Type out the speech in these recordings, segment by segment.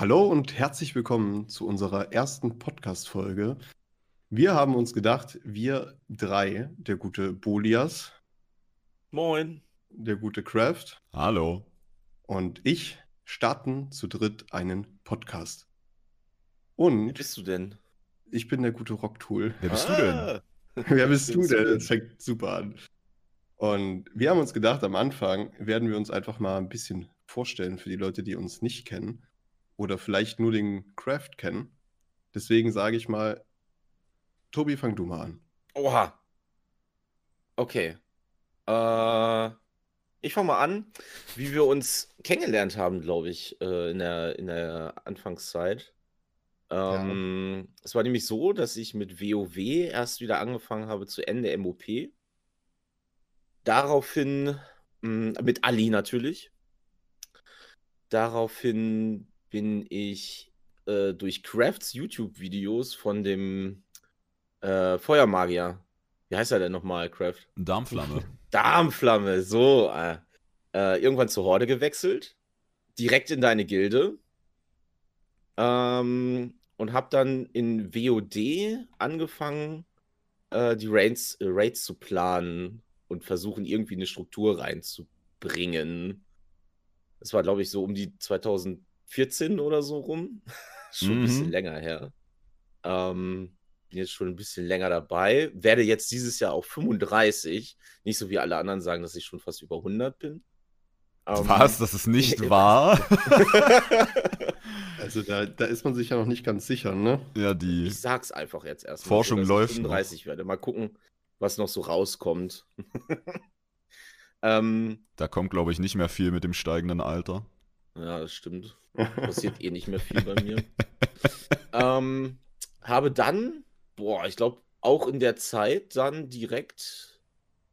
Hallo und herzlich willkommen zu unserer ersten Podcast-Folge. Wir haben uns gedacht, wir drei, der gute Bolias, Moin. der gute Kraft Hallo. und ich starten zu dritt einen Podcast. Wie Und bist du denn? ich bin der gute Rocktool. Wer bist du denn? Ah, Wer bist du denn? Das fängt super an. Und wir haben uns gedacht, am Anfang werden wir uns einfach mal ein bisschen vorstellen für die Leute, die uns nicht kennen oder vielleicht nur den Craft kennen. Deswegen sage ich mal, Tobi, fang du mal an. Oha. Okay. Äh, ich fange mal an, wie wir uns kennengelernt haben, glaube ich, äh, in der, in der Anfangszeit. Ähm, Es war nämlich so, dass ich mit WoW erst wieder angefangen habe zu Ende MOP. Daraufhin, mh, mit Ali natürlich. Daraufhin bin ich äh, durch Crafts YouTube-Videos von dem äh, Feuermagier. Wie heißt er denn nochmal, Craft? Darmflamme. Darmflamme, so. Äh, äh, irgendwann zur Horde gewechselt. Direkt in deine Gilde. Ähm, und hab dann in WOD angefangen, äh, die Raids, Raids zu planen und versuchen, irgendwie eine Struktur reinzubringen. Das war, glaube ich, so um die 2014 oder so rum. schon ein bisschen Mhm. länger her. Ähm, bin jetzt schon ein bisschen länger dabei. Werde jetzt dieses Jahr auch 35. Nicht so wie alle anderen sagen, dass ich schon fast über 100 bin. Ähm, Was? Das ist nicht ja. wahr? Also da, da ist man sich ja noch nicht ganz sicher, ne? ja, die. Ich sag's einfach jetzt erstmal. Forschung ich läuft 35 werde. Mal gucken, was noch so rauskommt. ähm, Da kommt, glaube ich, nicht mehr viel mit dem steigenden Alter. Ja, das stimmt. Passiert eh nicht mehr viel bei mir. ähm, habe dann, boah, ich glaube, auch in der Zeit dann direkt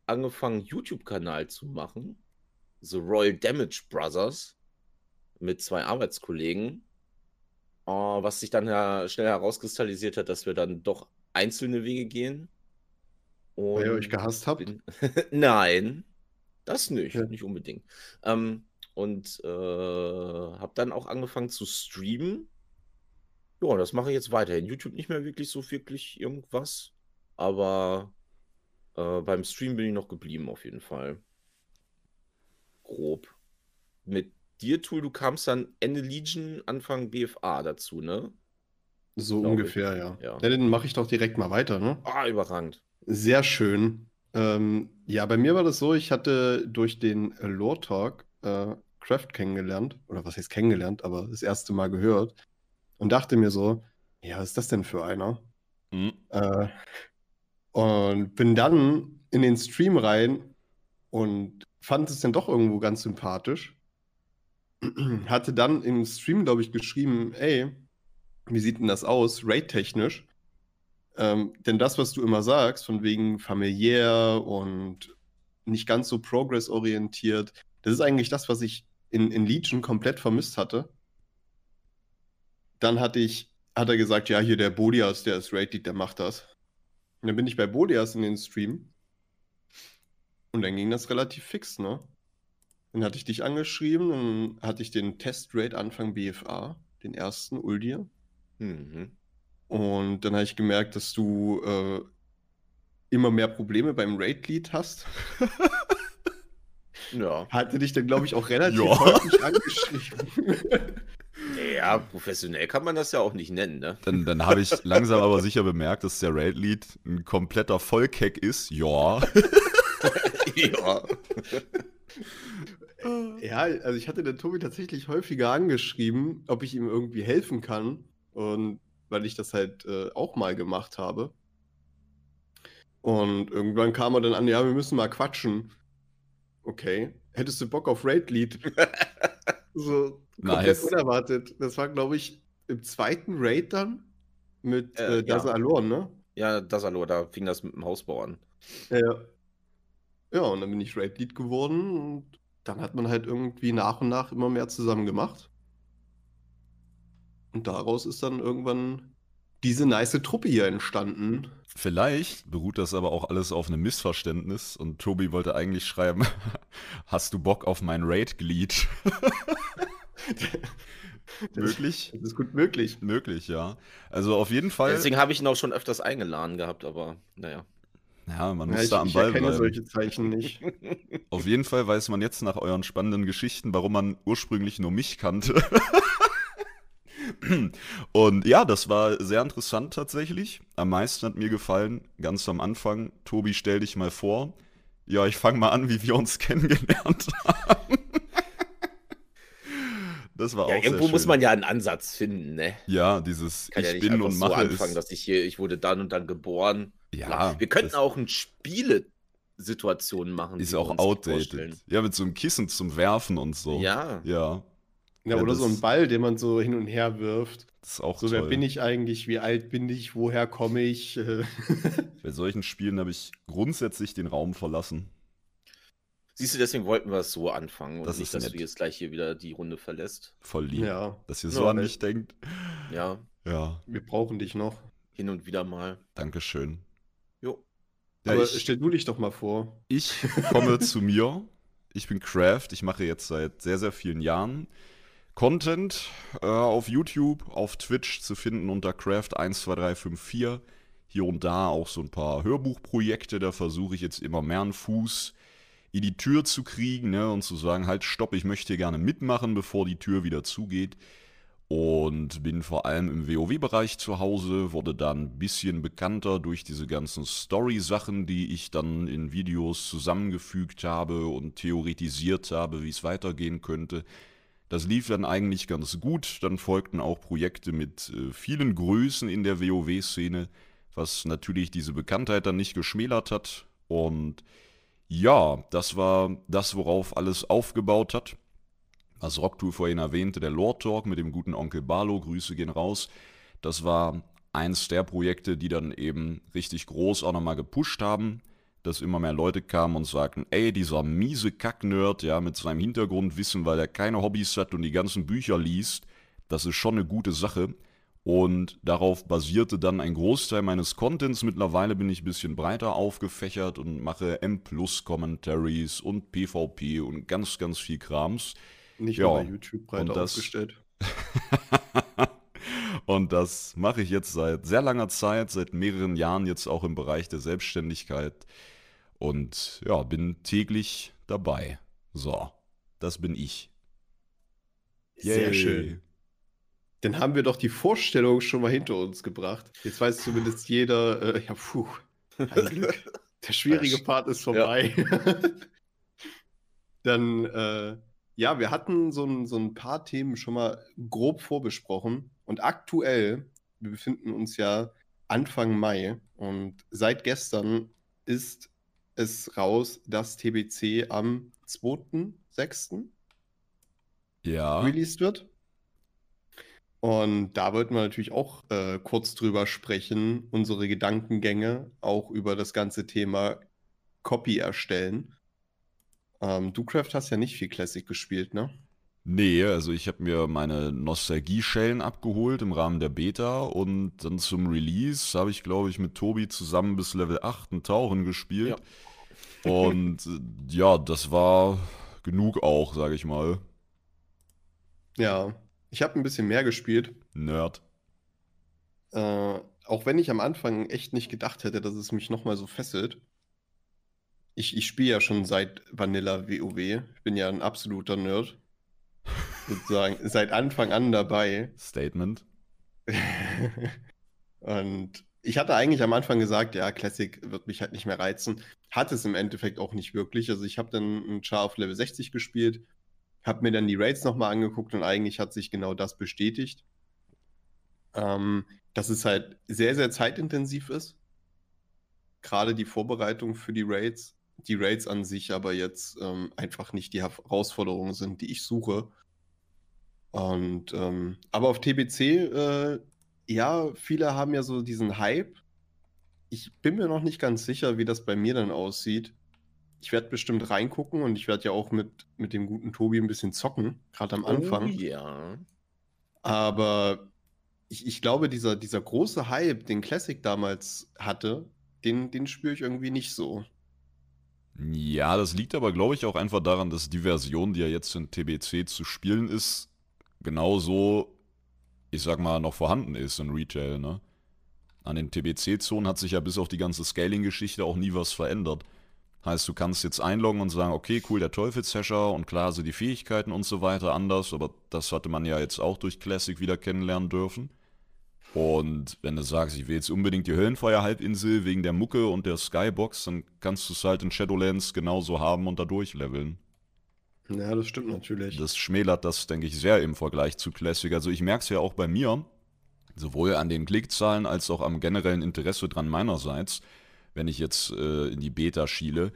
angefangen, YouTube-Kanal zu machen. The Royal Damage Brothers mit zwei Arbeitskollegen. Äh, was sich dann ja schnell herauskristallisiert hat, dass wir dann doch einzelne Wege gehen. Weil ihr Und euch gehasst habt. Nein, das nicht, Ja. nicht unbedingt. Ähm, und äh, habe dann auch angefangen zu streamen. Ja, das mache ich jetzt weiterhin. YouTube nicht mehr wirklich so wirklich irgendwas, aber äh, beim Stream bin ich noch geblieben auf jeden Fall. Grob. Mit dir, Tool, du kamst dann Ende Legion, Anfang BFA dazu, ne? So Glaub ich. ungefähr, ja. Ja. ja dann mache ich doch direkt mal weiter, ne? Ah, überragend. Sehr schön. Ähm, ja, bei mir war das so, ich hatte durch den Lore Talk äh, Craft kennengelernt, oder was heißt kennengelernt, aber das erste Mal gehört und dachte mir so, ja, was ist das denn für einer? Hm. Äh, und bin dann in den Stream rein und fand es dann doch irgendwo ganz sympathisch. Hatte dann im Stream, glaube ich, geschrieben, ey, wie sieht denn das aus, raid-technisch? Ähm, denn das, was du immer sagst, von wegen familiär und nicht ganz so progress-orientiert, das ist eigentlich das, was ich in, in Legion komplett vermisst hatte. Dann hatte ich, hat er gesagt, ja, hier der Bodias, der ist Raid-Lead, der macht das. Und dann bin ich bei Bodias in den Stream. Und dann ging das relativ fix, ne? Dann hatte ich dich angeschrieben, dann hatte ich den Test-Raid Anfang BFA, den ersten, Uldir. Mhm. Und dann habe ich gemerkt, dass du äh, immer mehr Probleme beim Raid-Lead hast. Ja. Hatte dich dann, glaube ich, auch relativ Ja. häufig angeschrieben. Ja, professionell kann man das ja auch nicht nennen, ne? Dann, dann habe ich langsam aber sicher bemerkt, dass der Raid-Lead ein kompletter Vollkeck ist. Ja. ja. ja, also ich hatte den Tobi tatsächlich häufiger angeschrieben, ob ich ihm irgendwie helfen kann. Und weil ich das halt äh, auch mal gemacht habe. Und irgendwann kam er dann an, ja, wir müssen mal quatschen. Okay. Hättest du Bock auf Raid-Lead? so komplett Nice. unerwartet. Das war, glaube ich, im zweiten Raid dann mit Äh, äh, Daza ja. Ne? Ja, das hallo, da fing das mit dem Hausbau an. Ja. Ja, und dann bin ich Raid-Lead geworden und dann hat man halt irgendwie nach und nach immer mehr zusammen gemacht. Und daraus ist dann irgendwann diese nice Truppe hier entstanden. Vielleicht beruht das aber auch alles auf einem Missverständnis und Tobi wollte eigentlich schreiben, hast du Bock auf mein Raid-Glied? Möglich? Das ist gut möglich. Möglich, ja. Also auf jeden Fall. Deswegen habe ich ihn auch schon öfters eingeladen gehabt, aber naja. Ja, man Ja, muss ich, da am ich Ball bleiben. solche Zeichen nicht. Auf jeden Fall weiß man jetzt nach euren spannenden Geschichten, warum man ursprünglich nur mich kannte. Und ja, das war sehr interessant tatsächlich. Am meisten hat mir gefallen, ganz am Anfang, Tobi, stell dich mal vor. Ja, ich fange mal an, wie wir uns kennengelernt haben. Das war Ja, auch sehr irgendwo muss man ja einen Ansatz finden, ne? Ja, dieses Kann Ich ja bin und so mache anfangen, es. dass ich hier, ich wurde dann und dann geboren. Ja, wir könnten auch ein Spiele-Situationen machen. ist auch outdated. Ja, mit so einem Kissen zum Werfen und so. Ja, Ja, Ja, Ja, oder so ein Ball, den man so hin und her wirft. das ist auch So, toll. wer bin ich eigentlich? Wie alt bin ich? Woher komme ich? Äh, Bei solchen Spielen habe ich grundsätzlich den Raum verlassen. siehst du, deswegen wollten wir es so anfangen und Das nicht, ist dass nett. du jetzt gleich hier wieder die Runde verlässt. Voll lieb. ja, Dass ihr so Ja, an mich denkt. Ja, Ja, wir brauchen dich noch. hin und wieder mal. Dankeschön. Jo. Ja, Aber ich, stell du dich doch mal vor. ich komme zu mir. Ich bin Craft. Ich mache jetzt seit sehr, sehr vielen Jahren Content äh, auf YouTube, auf Twitch zu finden unter Craft12354. Hier und da auch so ein paar Hörbuchprojekte. Da versuche ich jetzt immer mehr einen Fuß in die Tür zu kriegen ne, und zu sagen, halt, stopp, ich möchte gerne mitmachen, bevor die Tür wieder zugeht. Und bin vor allem im WoW-Bereich zu Hause, wurde dann ein bisschen bekannter durch diese ganzen Story-Sachen, die ich dann in Videos zusammengefügt habe und theoretisiert habe, wie es weitergehen könnte. Das lief dann eigentlich ganz gut. Dann folgten auch Projekte mit äh, vielen Größen in der WoW-Szene, was natürlich diese Bekanntheit dann nicht geschmälert hat. Und ja, das war das, worauf alles aufgebaut hat. Was Rocktool vorhin erwähnte, der Lord Talk mit dem guten Onkel Barlo, Grüße gehen raus. Das war eins der Projekte, die dann eben richtig groß auch nochmal gepusht haben, dass immer mehr Leute kamen und sagten, ey, dieser miese Kack-Nerd, ja, mit seinem Hintergrundwissen, weil er keine Hobbys hat und die ganzen Bücher liest, das ist schon eine gute Sache. Und darauf basierte dann ein Großteil meines Contents. Mittlerweile bin ich ein bisschen breiter aufgefächert und mache M-Plus-Commentaries und PvP und ganz, ganz viel Krams. Nicht Ja, nur bei YouTube breit und das- aufgestellt. Und das mache ich jetzt seit sehr langer Zeit, seit mehreren Jahren jetzt auch im Bereich der Selbstständigkeit. Und ja, bin täglich dabei. So, das bin ich. Sehr Yay. schön. Dann haben wir doch die Vorstellung schon mal hinter uns gebracht. Jetzt weiß zumindest jeder, äh, ja, puh. Der schwierige Part ist vorbei. Dann, äh, ja, wir hatten so ein, so ein paar Themen schon mal grob vorbesprochen. Und aktuell, wir befinden uns ja Anfang Mai und seit gestern ist es raus, dass TBC am 2.6. Ja, released wird. Und da wollten wir natürlich auch äh, kurz drüber sprechen, unsere Gedankengänge auch über das ganze Thema Copy erstellen. Ähm, du, Craft, hast ja nicht viel Classic gespielt, ne? nee, also ich habe mir meine Nostalgie-Schellen abgeholt im Rahmen der Beta und dann zum Release habe ich, glaube ich, mit Tobi zusammen bis Level 8 ein Tauchen gespielt. Und äh, ja, das war genug auch, sage ich mal. Ja, ich habe ein bisschen mehr gespielt. Nerd. Äh, auch wenn ich am Anfang echt nicht gedacht hätte, dass es mich nochmal so fesselt. Ich, ich spiele ja schon seit Vanilla WoW. Ich bin ja ein absoluter Nerd. Sozusagen seit Anfang an dabei. Statement. Und ich hatte eigentlich am Anfang gesagt, ja, Classic wird mich halt nicht mehr reizen. Hat es im Endeffekt auch nicht wirklich. Also ich habe dann ein Char auf Level 60 gespielt, habe mir dann die Raids nochmal angeguckt und eigentlich hat sich genau das bestätigt. Ähm, dass es halt sehr, sehr zeitintensiv ist. Gerade die Vorbereitung für die Raids. Die Raids an sich aber jetzt ähm, einfach nicht die Herausforderungen sind, die ich suche. Und ähm, aber auf TBC, äh, ja, viele haben ja so diesen Hype. Ich bin mir noch nicht ganz sicher, wie das bei mir dann aussieht. Ich werde bestimmt reingucken und ich werde ja auch mit, mit dem guten Tobi ein bisschen zocken, gerade am Anfang. Oh, ja. Aber ich, ich glaube, dieser, dieser große Hype, den Classic damals hatte, den, den spüre ich irgendwie nicht so. Ja, das liegt aber, glaube ich, auch einfach daran, dass die Version, die ja jetzt in TBC zu spielen ist, genauso, ich sag mal, noch vorhanden ist in Retail, ne? An den TBC-Zonen hat sich ja bis auf die ganze Scaling-Geschichte auch nie was verändert. Heißt, du kannst jetzt einloggen und sagen, okay, cool, der Teufelshasher und klar sind die Fähigkeiten und so weiter anders, aber das hatte man ja jetzt auch durch Classic wieder kennenlernen dürfen. Und wenn du sagst, ich will jetzt unbedingt die Höllenfeuer-Halbinsel wegen der Mucke und der Skybox, dann kannst du es halt in Shadowlands genauso haben und da durchleveln. Ja, das stimmt natürlich. Das schmälert das, denke ich, sehr im Vergleich zu Classic. Also ich merke es ja auch bei mir, sowohl an den Klickzahlen als auch am generellen Interesse dran meinerseits, wenn ich jetzt äh, in die Beta schiele,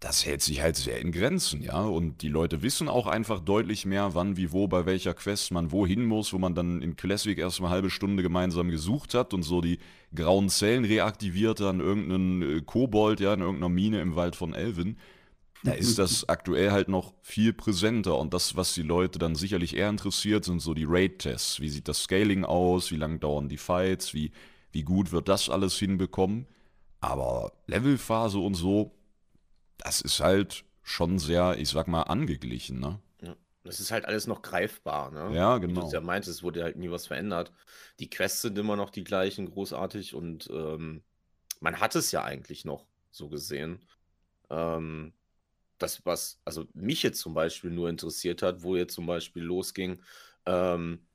das hält sich halt sehr in Grenzen, ja. Und die Leute wissen auch einfach deutlich mehr, wann, wie, wo, bei welcher Quest man wohin muss, wo man dann in Classic erstmal halbe Stunde gemeinsam gesucht hat und so die grauen Zellen reaktivierte an irgendeinen äh, Kobold, ja, in irgendeiner Mine im Wald von Elven. Da ist das aktuell halt noch viel präsenter und das, was die Leute dann sicherlich eher interessiert, sind so die Raid-Tests. Wie sieht das Scaling aus? Wie lang dauern die Fights? Wie, wie gut wird das alles hinbekommen? Aber Levelphase und so, das ist halt schon sehr, ich sag mal, angeglichen, ne? Das ist halt alles noch greifbar, ne? Ja, Wie du genau. es ja meintest, es wurde halt nie was verändert. Die Quests sind immer noch die gleichen, großartig und ähm, man hat es ja eigentlich noch so gesehen. Ähm, das, was, also mich jetzt zum Beispiel nur interessiert hat, wo jetzt zum Beispiel losging, ähm,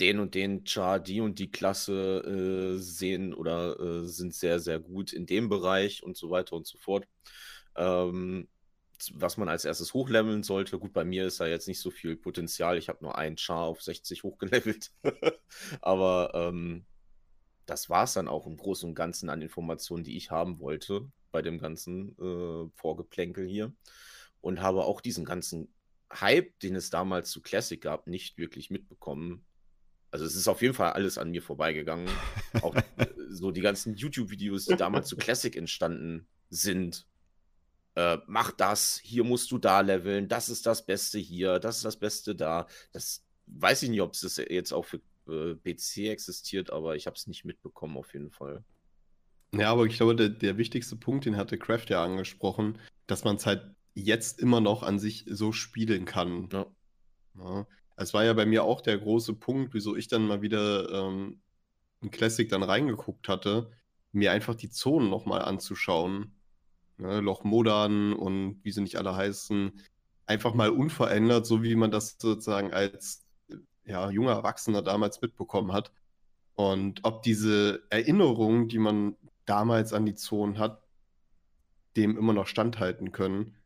den und den Char, die und die Klasse äh, sehen oder äh, sind sehr, sehr gut in dem Bereich und so weiter und so fort. Ähm, was man als erstes hochleveln sollte. Gut, bei mir ist da jetzt nicht so viel Potenzial. Ich habe nur einen Char auf 60 hochgelevelt. Aber ähm, das war es dann auch im Großen und Ganzen an Informationen, die ich haben wollte bei dem ganzen äh, Vorgeplänkel hier. Und habe auch diesen ganzen Hype, den es damals zu Classic gab, nicht wirklich mitbekommen. Also es ist auf jeden Fall alles an mir vorbeigegangen. Auch äh, so die ganzen YouTube-Videos, die damals zu Classic entstanden sind. Äh, mach das, hier musst du da leveln, das ist das Beste hier, das ist das Beste da. Das weiß ich nicht, ob es jetzt auch für äh, PC existiert, aber ich habe es nicht mitbekommen auf jeden Fall. Ja, aber ich glaube, der, der wichtigste Punkt, den hatte Kraft ja angesprochen, dass man es halt jetzt immer noch an sich so spielen kann. Ja. Ja. Es war ja bei mir auch der große Punkt, wieso ich dann mal wieder ähm, in Classic dann reingeguckt hatte, mir einfach die Zonen nochmal anzuschauen. Ne, Loch Modan und wie sie nicht alle heißen, einfach mal unverändert, so wie man das sozusagen als äh, ja, junger Erwachsener damals mitbekommen hat. Und ob diese Erinnerungen, die man damals an die Zonen hat, dem immer noch standhalten können.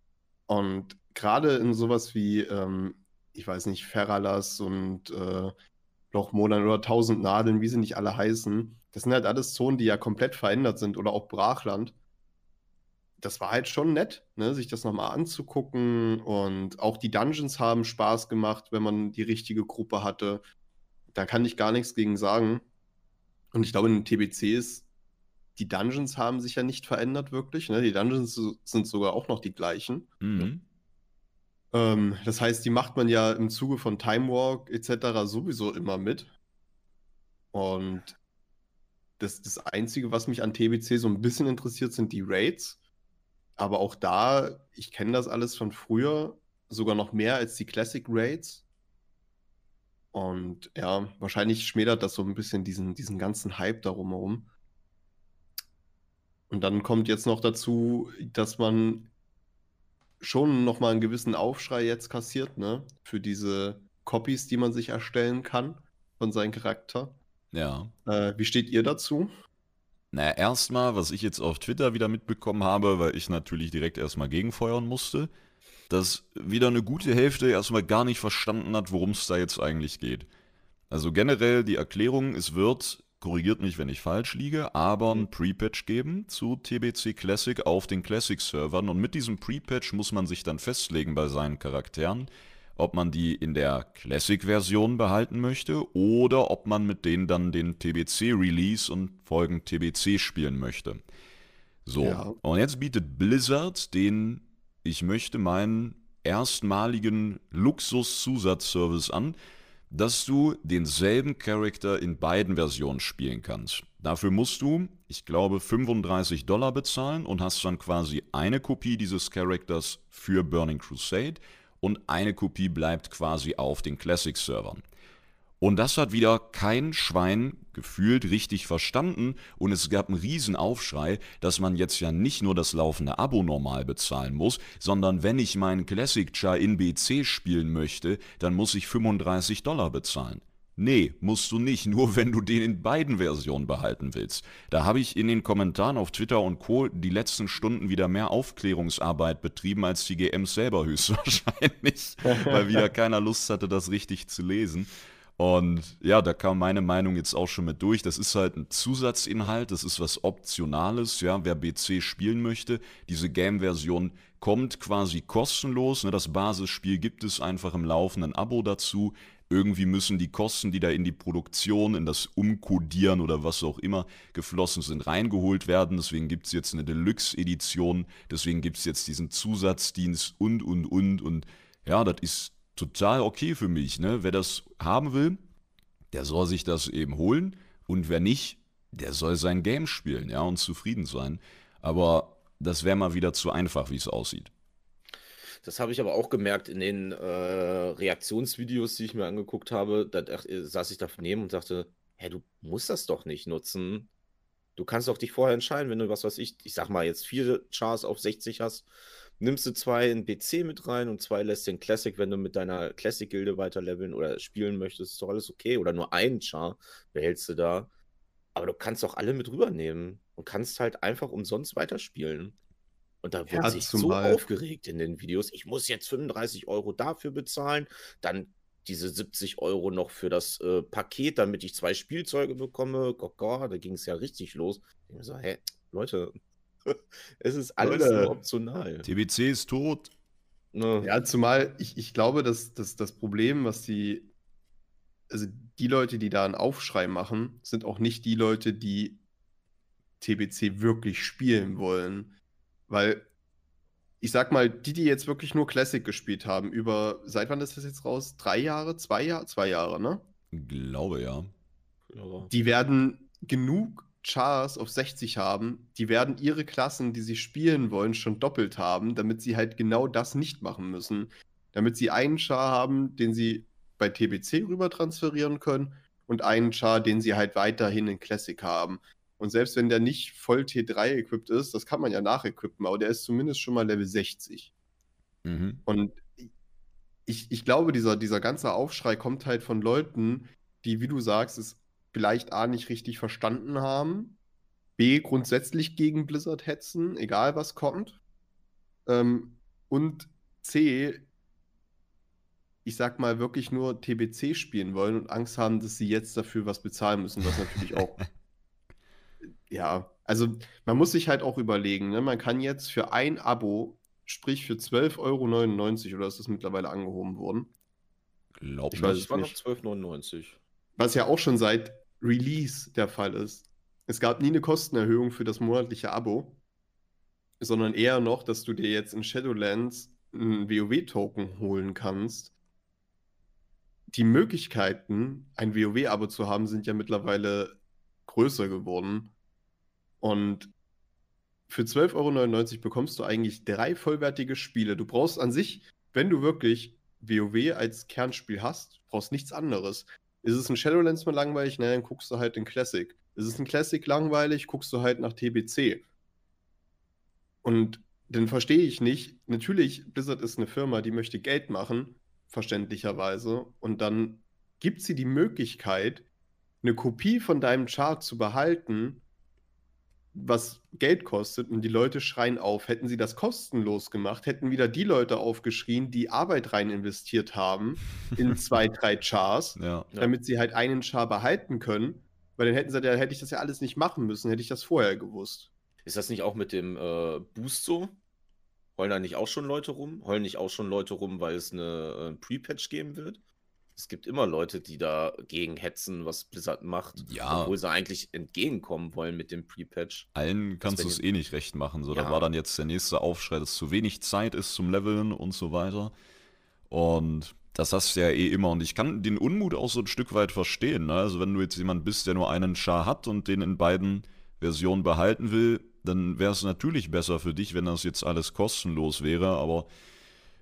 Und gerade in sowas wie, ähm, ich weiß nicht, Ferralas und äh, Lochmodan oder Tausend Nadeln, wie sie nicht alle heißen, das sind halt alles Zonen, die ja komplett verändert sind oder auch Brachland. Das war halt schon nett, ne, sich das nochmal anzugucken und auch die Dungeons haben Spaß gemacht, wenn man die richtige Gruppe hatte. Da kann ich gar nichts gegen sagen. Und ich glaube, in den TBCs, die Dungeons haben sich ja nicht verändert wirklich. Ne? Die Dungeons sind sogar auch noch die gleichen. Mhm. Ähm, das heißt, die macht man ja im Zuge von Time Walk etc. sowieso immer mit. Und das, das Einzige, was mich an TBC so ein bisschen interessiert, sind die Raids. Aber auch da, ich kenne das alles von früher, sogar noch mehr als die Classic Raids. Und ja, wahrscheinlich schmälert das so ein bisschen diesen, diesen ganzen Hype darum herum. Und dann kommt jetzt noch dazu, dass man schon nochmal einen gewissen Aufschrei jetzt kassiert, ne? Für diese Copies, die man sich erstellen kann von seinem Charakter. Ja. Äh, wie steht ihr dazu? Naja, erstmal, was ich jetzt auf Twitter wieder mitbekommen habe, weil ich natürlich direkt erstmal gegenfeuern musste, dass wieder eine gute Hälfte erstmal gar nicht verstanden hat, worum es da jetzt eigentlich geht. Also generell die Erklärung, es wird, korrigiert mich, wenn ich falsch liege, aber ein Pre-Patch geben zu TBC Classic auf den Classic-Servern und mit diesem Pre-Patch muss man sich dann festlegen bei seinen Charakteren, ob man die in der Classic-Version behalten möchte oder ob man mit denen dann den TBC-Release und Folgen TBC spielen möchte. So, Ja. und jetzt bietet Blizzard den, ich möchte meinen erstmaligen Luxus-Zusatzservice an, dass du denselben Charakter in beiden Versionen spielen kannst. Dafür musst du, ich glaube, 35 Dollar bezahlen und hast dann quasi eine Kopie dieses Charakters für Burning Crusade und eine Kopie bleibt quasi auf den Classic-Servern. Und das hat wieder kein Schwein gefühlt richtig verstanden und es gab einen riesen Aufschrei, dass man jetzt ja nicht nur das laufende Abo normal bezahlen muss, sondern wenn ich meinen Classic Char in BC spielen möchte, dann muss ich 35 Dollar bezahlen. Nee, musst du nicht, nur wenn du den in beiden Versionen behalten willst. Da habe ich in den Kommentaren auf Twitter und Co. die letzten Stunden wieder mehr Aufklärungsarbeit betrieben als die GMs selber höchstwahrscheinlich, weil wieder keiner Lust hatte, das richtig zu lesen. Und ja, da kam meine Meinung jetzt auch schon mit durch. Das ist halt ein Zusatzinhalt, das ist was Optionales, ja, wer BC spielen möchte. Diese Game-Version kommt quasi kostenlos. Ne? Das Basisspiel gibt es einfach im laufenden Abo dazu irgendwie müssen die Kosten, die da in die Produktion, in das Umkodieren oder was auch immer geflossen sind, reingeholt werden. Deswegen gibt es jetzt eine Deluxe-Edition, deswegen gibt es jetzt diesen Zusatzdienst und, und, und. Und ja, das ist total okay für mich. Ne? Wer das haben will, der soll sich das eben holen. Und wer nicht, der soll sein Game spielen, ja, und zufrieden sein. Aber das wäre mal wieder zu einfach, wie es aussieht. Das habe ich aber auch gemerkt in den äh, Reaktionsvideos, die ich mir angeguckt habe. Da, äh, saß ich daneben und dachte, hä, du musst das doch nicht nutzen. Du kannst doch dich vorher entscheiden, wenn du was weiß ich, ich sag mal jetzt vier Chars auf 60 hast, nimmst du zwei in BC mit rein und zwei lässt den Classic, wenn du mit deiner Classic-Gilde weiter leveln oder spielen möchtest, ist doch alles okay. Oder nur einen Char behältst du da. Aber du kannst auch alle mit rübernehmen und kannst halt einfach umsonst weiterspielen. Und da wird ja, sich so aufgeregt in den Videos. Ich muss jetzt 35 Euro dafür bezahlen, dann diese 70 Euro noch für das äh, Paket, damit ich zwei Spielzeuge bekomme. Gott, Gott, da ging es ja richtig los. Ich so, hä, Leute, es ist alles nur optional. TBC ist tot. Ja, zumal ich, ich glaube, dass, dass das Problem, was die, also die Leute, die da einen Aufschrei machen, sind auch nicht die Leute, die TBC wirklich spielen wollen. Weil, ich sag mal, die, die jetzt wirklich nur Classic gespielt haben, über, seit wann ist das jetzt raus? Drei Jahre? Zwei Jahre? Zwei Jahre, ne? Glaube ja. Die werden genug Chars auf 60 haben, die werden ihre Klassen, die sie spielen wollen, schon doppelt haben, damit sie halt genau das nicht machen müssen. Damit sie einen Char haben, den sie bei TBC rüber transferieren können und einen Char, den sie halt weiterhin in Classic haben. Und selbst wenn der nicht voll T3 equipped ist, das kann man ja nachequippen, aber der ist zumindest schon mal Level 60. Mhm. Und ich, ich glaube, dieser, dieser ganze Aufschrei kommt halt von Leuten, die, wie du sagst, es vielleicht A nicht richtig verstanden haben, B grundsätzlich gegen Blizzard hetzen, egal was kommt. Ähm, und C, ich sag mal, wirklich nur TBC spielen wollen und Angst haben, dass sie jetzt dafür was bezahlen müssen, was natürlich auch ja, also man muss sich halt auch überlegen, ne? man kann jetzt für ein Abo, sprich für 12,99 Euro, oder ist das mittlerweile angehoben worden? Glaub ich weiß es war noch 12,99. Was ja auch schon seit Release der Fall ist. Es gab nie eine Kostenerhöhung für das monatliche Abo, sondern eher noch, dass du dir jetzt in Shadowlands einen WoW-Token holen kannst. Die Möglichkeiten, ein WoW-Abo zu haben, sind ja mittlerweile größer geworden. Und für 12,99 Euro bekommst du eigentlich drei vollwertige Spiele. Du brauchst an sich, wenn du wirklich WoW als Kernspiel hast, brauchst nichts anderes. Ist es ein Shadowlands mal langweilig? Nein, dann guckst du halt in Classic. Ist es ein Classic langweilig? Guckst du halt nach TBC. Und dann verstehe ich nicht. Natürlich, Blizzard ist eine Firma, die möchte Geld machen, verständlicherweise. Und dann gibt sie die Möglichkeit, eine Kopie von deinem Chart zu behalten was Geld kostet und die Leute schreien auf. Hätten sie das kostenlos gemacht, hätten wieder die Leute aufgeschrien, die Arbeit rein investiert haben in zwei, drei Chars, ja. damit sie halt einen Char behalten können. Weil dann hätten sie, dann hätte ich das ja alles nicht machen müssen, hätte ich das vorher gewusst. Ist das nicht auch mit dem äh, Boost so? Heulen da nicht auch schon Leute rum? Heulen nicht auch schon Leute rum, weil es eine äh, Pre-Patch geben wird? Es gibt immer Leute, die dagegen hetzen, was Blizzard macht, ja. obwohl sie eigentlich entgegenkommen wollen mit dem Pre-Patch. Allen kannst du es eh nicht recht machen. So, ja. da war dann jetzt der nächste Aufschrei, dass zu wenig Zeit ist zum Leveln und so weiter. Und das hast du ja eh immer. Und ich kann den Unmut auch so ein Stück weit verstehen. Ne? Also, wenn du jetzt jemand bist, der nur einen Char hat und den in beiden Versionen behalten will, dann wäre es natürlich besser für dich, wenn das jetzt alles kostenlos wäre. Aber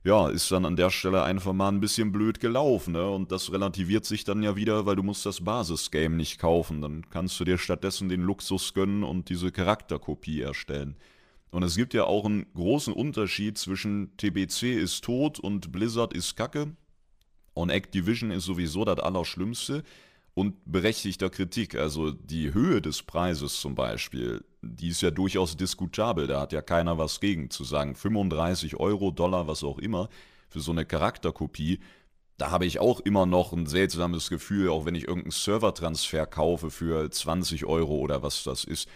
ja, ist dann an der Stelle einfach mal ein bisschen blöd gelaufen. Ne? Und das relativiert sich dann ja wieder, weil du musst das Basisgame nicht kaufen. Dann kannst du dir stattdessen den Luxus gönnen und diese Charakterkopie erstellen. Und es gibt ja auch einen großen Unterschied zwischen TBC ist tot und Blizzard ist Kacke. Und Activision ist sowieso das Allerschlimmste und berechtigter Kritik. Also die Höhe des Preises zum Beispiel, die ist ja durchaus diskutabel. Da hat ja keiner was gegen zu sagen. 35 Euro, Dollar, was auch immer, für so eine Charakterkopie. Da habe ich auch immer noch ein seltsames Gefühl, auch wenn ich irgendeinen Servertransfer kaufe für 20 Euro oder was das ist.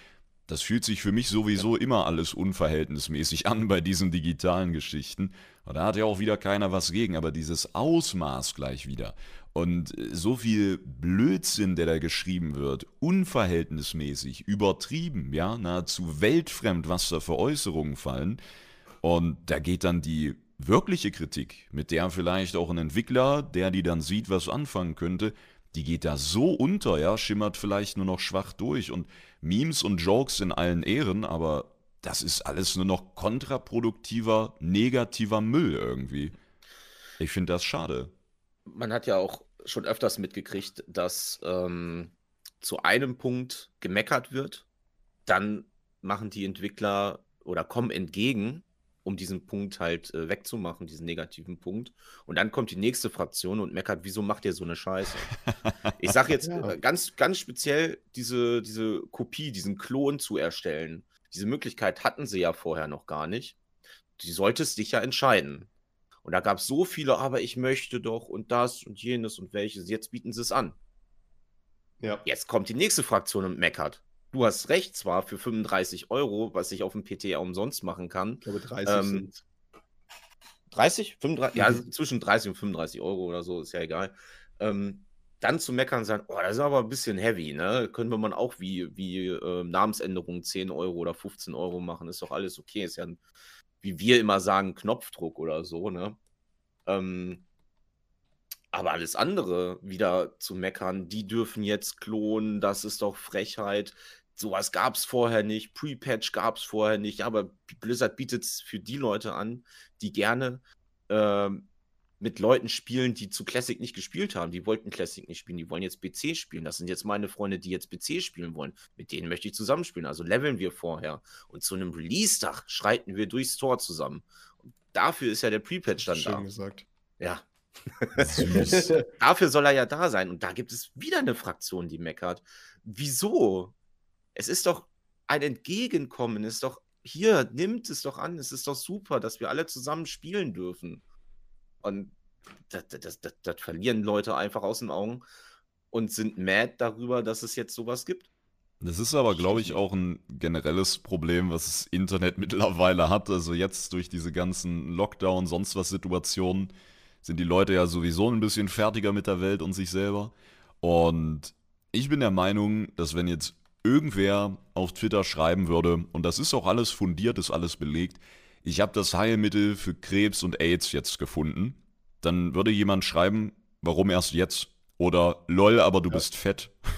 Das fühlt sich für mich sowieso immer alles unverhältnismäßig an bei diesen digitalen Geschichten. Und da hat ja auch wieder keiner was gegen, aber dieses Ausmaß gleich wieder. Und äh, so viel Blödsinn, der da geschrieben wird, unverhältnismäßig, übertrieben, ja, nahezu weltfremd, was da für Äußerungen fallen. Und da geht dann die wirkliche Kritik, mit der vielleicht auch ein Entwickler, der die dann sieht, was anfangen könnte, die geht da so unter, ja, schimmert vielleicht nur noch schwach durch. Und Memes und Jokes in allen Ehren, aber das ist alles nur noch kontraproduktiver, negativer Müll irgendwie. Ich finde das schade. Man hat ja auch schon öfters mitgekriegt, dass ähm, zu einem Punkt gemeckert wird, dann machen die Entwickler oder kommen entgegen um diesen Punkt halt äh, wegzumachen, diesen negativen Punkt. Und dann kommt die nächste Fraktion und meckert, wieso macht ihr so eine Scheiße? ich sage jetzt äh, ganz, ganz speziell diese, diese Kopie, diesen Klon zu erstellen. Diese Möglichkeit hatten sie ja vorher noch gar nicht. Die solltest dich ja entscheiden. Und da gab es so viele, aber ich möchte doch und das und jenes und welches. Jetzt bieten sie es an. Ja. Jetzt kommt die nächste Fraktion und meckert du hast recht zwar für 35 Euro, was ich auf dem PT ja umsonst machen kann. Ich glaube, 30 ähm, sind 30? 35? Mhm. Ja, zwischen 30 und 35 Euro oder so, ist ja egal. Ähm, dann zu meckern und sagen, oh, das ist aber ein bisschen heavy, ne? Können wir man auch wie, wie äh, Namensänderung 10 Euro oder 15 Euro machen, ist doch alles okay. Ist ja, ein, wie wir immer sagen, Knopfdruck oder so, ne? Ähm, aber alles andere wieder zu meckern, die dürfen jetzt klonen, das ist doch Frechheit sowas gab es vorher nicht, Pre-Patch gab es vorher nicht, aber Blizzard bietet es für die Leute an, die gerne äh, mit Leuten spielen, die zu Classic nicht gespielt haben. Die wollten Classic nicht spielen, die wollen jetzt PC spielen. Das sind jetzt meine Freunde, die jetzt PC spielen wollen. Mit denen möchte ich zusammenspielen. Also leveln wir vorher. Und zu einem Release-Tag schreiten wir durchs Tor zusammen. Und dafür ist ja der Pre-Patch dann Schön da. gesagt. Ja. dafür soll er ja da sein. Und da gibt es wieder eine Fraktion, die meckert. Wieso? es ist doch ein Entgegenkommen, es ist doch, hier, nimmt es doch an, es ist doch super, dass wir alle zusammen spielen dürfen. Und das, das, das, das verlieren Leute einfach aus den Augen und sind mad darüber, dass es jetzt sowas gibt. Das ist aber, glaube ich, auch ein generelles Problem, was das Internet mittlerweile hat. Also jetzt durch diese ganzen Lockdown, sonst was Situationen, sind die Leute ja sowieso ein bisschen fertiger mit der Welt und sich selber. Und ich bin der Meinung, dass wenn jetzt irgendwer auf Twitter schreiben würde, und das ist auch alles fundiert, ist alles belegt, ich habe das Heilmittel für Krebs und AIDS jetzt gefunden, dann würde jemand schreiben, warum erst jetzt? Oder lol, aber du ja. bist fett.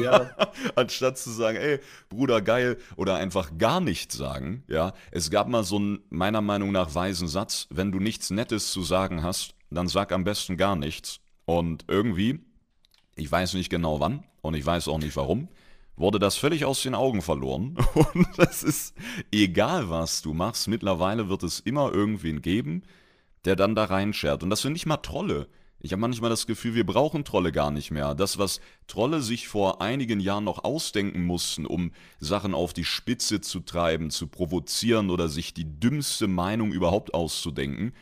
Ja. Anstatt zu sagen, ey, Bruder, geil, oder einfach gar nichts sagen, ja. Es gab mal so einen, meiner Meinung nach, weisen Satz, wenn du nichts Nettes zu sagen hast, dann sag am besten gar nichts. Und irgendwie, ich weiß nicht genau wann und ich weiß auch nicht warum, wurde das völlig aus den Augen verloren. Und es ist egal, was du machst, mittlerweile wird es immer irgendwen geben, der dann da reinschert. Und das sind nicht mal Trolle. Ich habe manchmal das Gefühl, wir brauchen Trolle gar nicht mehr. Das, was Trolle sich vor einigen Jahren noch ausdenken mussten, um Sachen auf die Spitze zu treiben, zu provozieren oder sich die dümmste Meinung überhaupt auszudenken,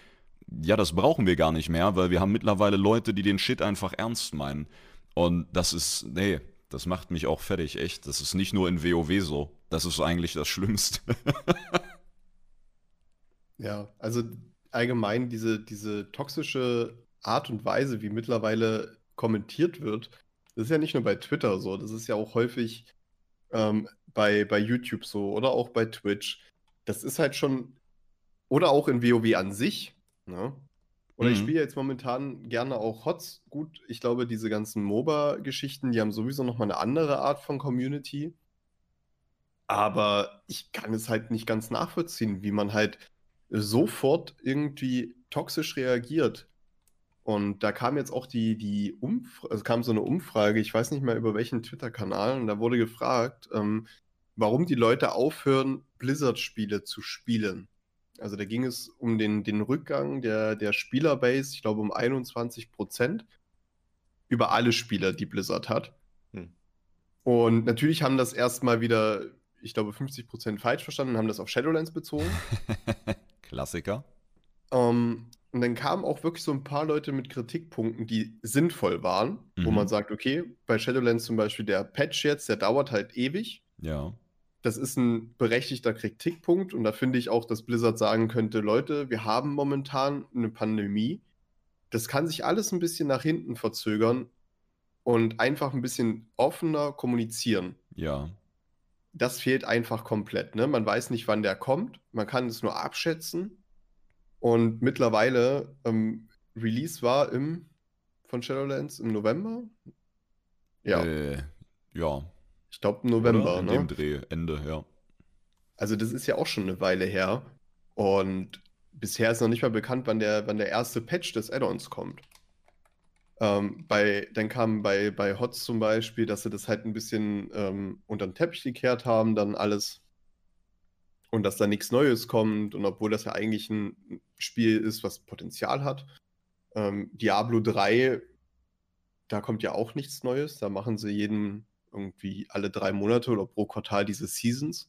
ja, das brauchen wir gar nicht mehr, weil wir haben mittlerweile Leute, die den Shit einfach ernst meinen. Und das ist, nee, das macht mich auch fertig, echt. Das ist nicht nur in WoW so. Das ist eigentlich das Schlimmste. ja, also allgemein diese, diese toxische Art und Weise, wie mittlerweile kommentiert wird, das ist ja nicht nur bei Twitter so, das ist ja auch häufig ähm, bei, bei YouTube so oder auch bei Twitch. Das ist halt schon, oder auch in WoW an sich, ne? Oder mhm. ich spiele jetzt momentan gerne auch HOTS. Gut, ich glaube, diese ganzen MOBA-Geschichten, die haben sowieso nochmal eine andere Art von Community. Aber ich kann es halt nicht ganz nachvollziehen, wie man halt sofort irgendwie toxisch reagiert. Und da kam jetzt auch die, die Umfrage, also kam so eine Umfrage, ich weiß nicht mehr über welchen Twitter-Kanal, und da wurde gefragt, ähm, warum die Leute aufhören, Blizzard-Spiele zu spielen. Also da ging es um den, den Rückgang der, der Spielerbase, ich glaube um 21 Prozent, über alle Spieler, die Blizzard hat. Hm. Und natürlich haben das erstmal wieder, ich glaube, 50 Prozent falsch verstanden und haben das auf Shadowlands bezogen. Klassiker. Ähm, und dann kamen auch wirklich so ein paar Leute mit Kritikpunkten, die sinnvoll waren, mhm. wo man sagt, okay, bei Shadowlands zum Beispiel der Patch jetzt, der dauert halt ewig. Ja. Das ist ein berechtigter Kritikpunkt und da finde ich auch, dass Blizzard sagen könnte, Leute, wir haben momentan eine Pandemie. Das kann sich alles ein bisschen nach hinten verzögern und einfach ein bisschen offener kommunizieren. Ja. Das fehlt einfach komplett. Ne? Man weiß nicht, wann der kommt. Man kann es nur abschätzen. Und mittlerweile, ähm, Release war im von Shadowlands im November? Ja. Äh, ja. Ich glaube November, In ne? dem Dreh, Ende, ja. Also das ist ja auch schon eine Weile her. Und bisher ist noch nicht mal bekannt, wann der, wann der erste Patch des Add-ons kommt. Ähm, bei, dann kam bei, bei HOTS zum Beispiel, dass sie das halt ein bisschen ähm, unter den Teppich gekehrt haben, dann alles und dass da nichts Neues kommt und obwohl das ja eigentlich ein Spiel ist, was Potenzial hat. Ähm, Diablo 3, da kommt ja auch nichts Neues. Da machen sie jeden irgendwie alle drei Monate oder pro Quartal diese Seasons.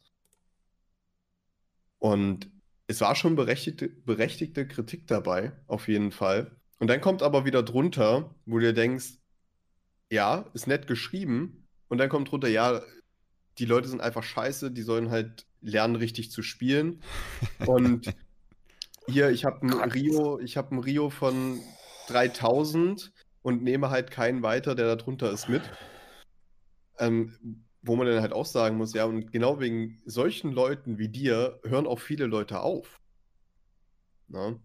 Und es war schon berechtigte, berechtigte Kritik dabei, auf jeden Fall. Und dann kommt aber wieder drunter, wo du dir denkst, ja, ist nett geschrieben. Und dann kommt drunter, ja, die Leute sind einfach scheiße, die sollen halt lernen, richtig zu spielen. Und hier, ich habe ein Rio, ich habe ein Rio von 3000 und nehme halt keinen weiter, der da drunter ist, mit. Ähm, wo man dann halt auch sagen muss, ja, und genau wegen solchen Leuten wie dir hören auch viele Leute auf. Na?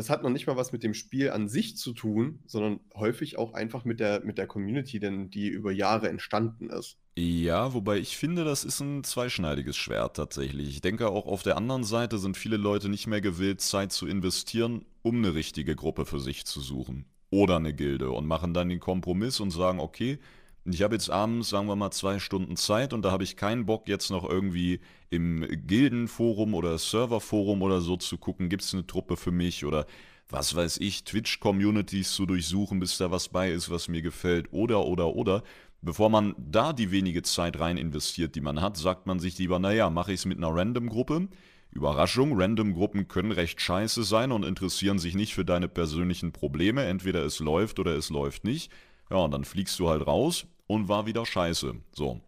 Das hat noch nicht mal was mit dem Spiel an sich zu tun, sondern häufig auch einfach mit der, mit der Community, denn die über Jahre entstanden ist. Ja, wobei ich finde, das ist ein zweischneidiges Schwert tatsächlich. Ich denke auch auf der anderen Seite sind viele Leute nicht mehr gewillt, Zeit zu investieren, um eine richtige Gruppe für sich zu suchen. Oder eine Gilde und machen dann den Kompromiss und sagen, okay, ich habe jetzt abends, sagen wir mal, zwei Stunden Zeit und da habe ich keinen Bock, jetzt noch irgendwie im Gildenforum oder Serverforum oder so zu gucken, gibt es eine Truppe für mich oder was weiß ich, Twitch-Communities zu durchsuchen, bis da was bei ist, was mir gefällt oder, oder, oder. Bevor man da die wenige Zeit rein investiert, die man hat, sagt man sich lieber, naja, mache ich es mit einer Random-Gruppe. Überraschung, Random-Gruppen können recht scheiße sein und interessieren sich nicht für deine persönlichen Probleme. Entweder es läuft oder es läuft nicht. Ja, und dann fliegst du halt raus und war wieder scheiße. So.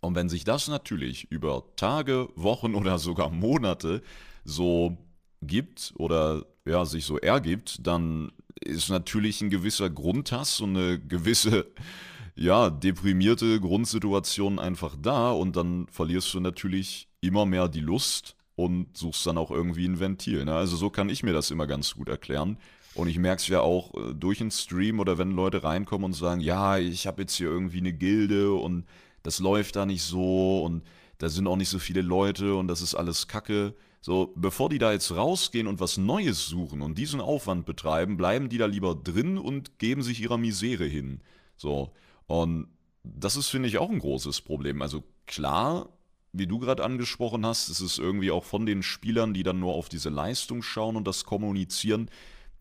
Und wenn sich das natürlich über Tage, Wochen oder sogar Monate so gibt oder ja, sich so ergibt, dann ist natürlich ein gewisser Grundhass und eine gewisse ja, deprimierte Grundsituation einfach da und dann verlierst du natürlich immer mehr die Lust und suchst dann auch irgendwie ein Ventil. Ne? Also so kann ich mir das immer ganz gut erklären. Und ich merke es ja auch äh, durch den Stream oder wenn Leute reinkommen und sagen, ja, ich habe jetzt hier irgendwie eine Gilde und das läuft da nicht so und da sind auch nicht so viele Leute und das ist alles Kacke. So, bevor die da jetzt rausgehen und was Neues suchen und diesen Aufwand betreiben, bleiben die da lieber drin und geben sich ihrer Misere hin. So, und das ist, finde ich, auch ein großes Problem. Also klar, wie du gerade angesprochen hast, ist es irgendwie auch von den Spielern, die dann nur auf diese Leistung schauen und das kommunizieren,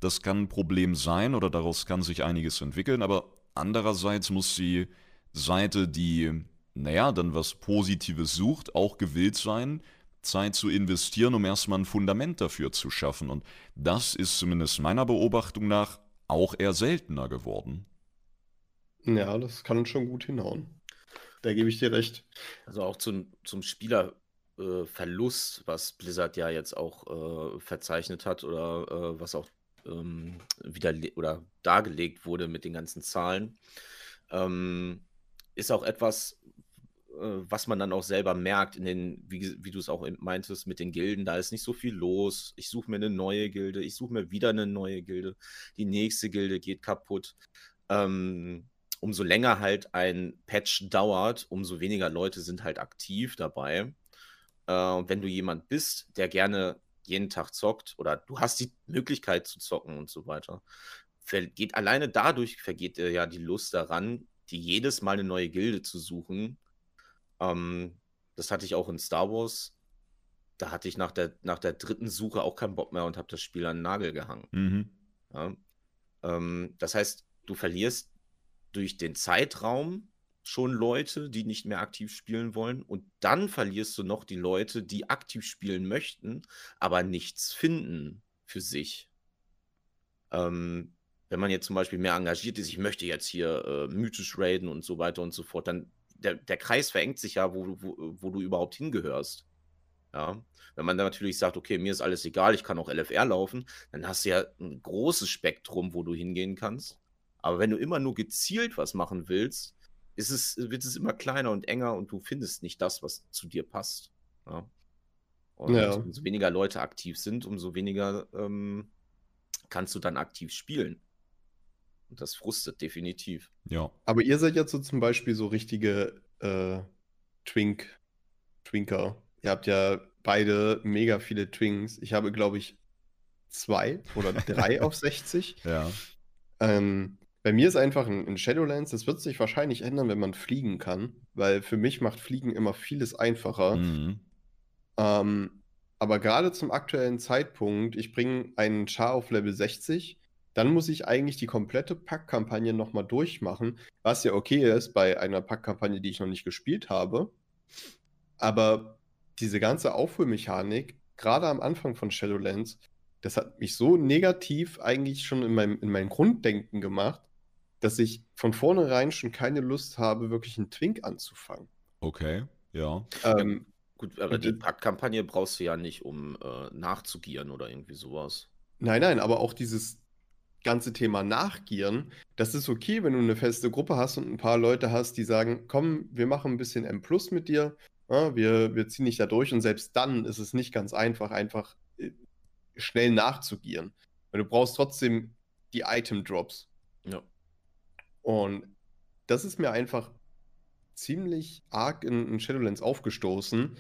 das kann ein Problem sein oder daraus kann sich einiges entwickeln, aber andererseits muss die Seite, die, naja, dann was Positives sucht, auch gewillt sein, Zeit zu investieren, um erstmal ein Fundament dafür zu schaffen. Und das ist zumindest meiner Beobachtung nach auch eher seltener geworden. Ja, das kann schon gut hinhauen. Da gebe ich dir recht. Also auch zum, zum Spielerverlust, äh, was Blizzard ja jetzt auch äh, verzeichnet hat oder äh, was auch ähm, wieder oder dargelegt wurde mit den ganzen Zahlen, ähm, ist auch etwas, äh, was man dann auch selber merkt, in den, wie, wie du es auch meintest, mit den Gilden, da ist nicht so viel los. Ich suche mir eine neue Gilde, ich suche mir wieder eine neue Gilde, die nächste Gilde geht kaputt. Ähm, umso länger halt ein Patch dauert, umso weniger Leute sind halt aktiv dabei. Äh, wenn du jemand bist, der gerne jeden Tag zockt oder du hast die Möglichkeit zu zocken und so weiter, vergeht alleine dadurch vergeht dir ja die Lust daran, die jedes Mal eine neue Gilde zu suchen. Ähm, das hatte ich auch in Star Wars. Da hatte ich nach der, nach der dritten Suche auch keinen Bock mehr und habe das Spiel an den Nagel gehangen. Mhm. Ja. Ähm, das heißt, du verlierst durch den Zeitraum schon Leute, die nicht mehr aktiv spielen wollen. Und dann verlierst du noch die Leute, die aktiv spielen möchten, aber nichts finden für sich. Ähm, wenn man jetzt zum Beispiel mehr engagiert ist, ich möchte jetzt hier äh, mythisch raiden und so weiter und so fort, dann der, der Kreis verengt sich ja, wo, wo, wo du überhaupt hingehörst. Ja. Wenn man dann natürlich sagt, okay, mir ist alles egal, ich kann auch LFR laufen, dann hast du ja ein großes Spektrum, wo du hingehen kannst. Aber wenn du immer nur gezielt was machen willst, ist es, wird es immer kleiner und enger und du findest nicht das, was zu dir passt. Ja. Und Ja. umso weniger Leute aktiv sind, umso weniger ähm, kannst du dann aktiv spielen. Und das frustet definitiv. Ja. Aber ihr seid jetzt so zum Beispiel so richtige äh, Twink, Twinker. Ihr habt ja beide mega viele Twinks. Ich habe, glaube ich, zwei oder drei auf 60. Ja. Ähm, bei mir ist einfach ein, Shadowlands, das wird sich wahrscheinlich ändern, wenn man fliegen kann, weil für mich macht Fliegen immer vieles einfacher. Mhm. Ähm, aber gerade zum aktuellen Zeitpunkt, ich bringe einen Char auf Level 60, dann muss ich eigentlich die komplette Pack-Kampagne nochmal durchmachen, was ja okay ist bei einer Pack-Kampagne, die ich noch nicht gespielt habe. Aber diese ganze Aufholmechanik, gerade am Anfang von Shadowlands, das hat mich so negativ eigentlich schon in meinem, in meinem Grunddenken gemacht, dass ich von vornherein schon keine Lust habe, wirklich einen Twink anzufangen. Okay. Ja. Ähm, Gut, aber die Packkampagne brauchst du ja nicht, um äh, nachzugieren oder irgendwie sowas. Nein, nein, aber auch dieses ganze Thema Nachgieren, das ist okay, wenn du eine feste Gruppe hast und ein paar Leute hast, die sagen, komm, wir machen ein bisschen M Plus mit dir, ja, wir, wir ziehen dich da durch und selbst dann ist es nicht ganz einfach, einfach äh, schnell nachzugieren. Weil du brauchst trotzdem die Item-Drops. Ja. Und das ist mir einfach ziemlich arg in, in Shadowlands aufgestoßen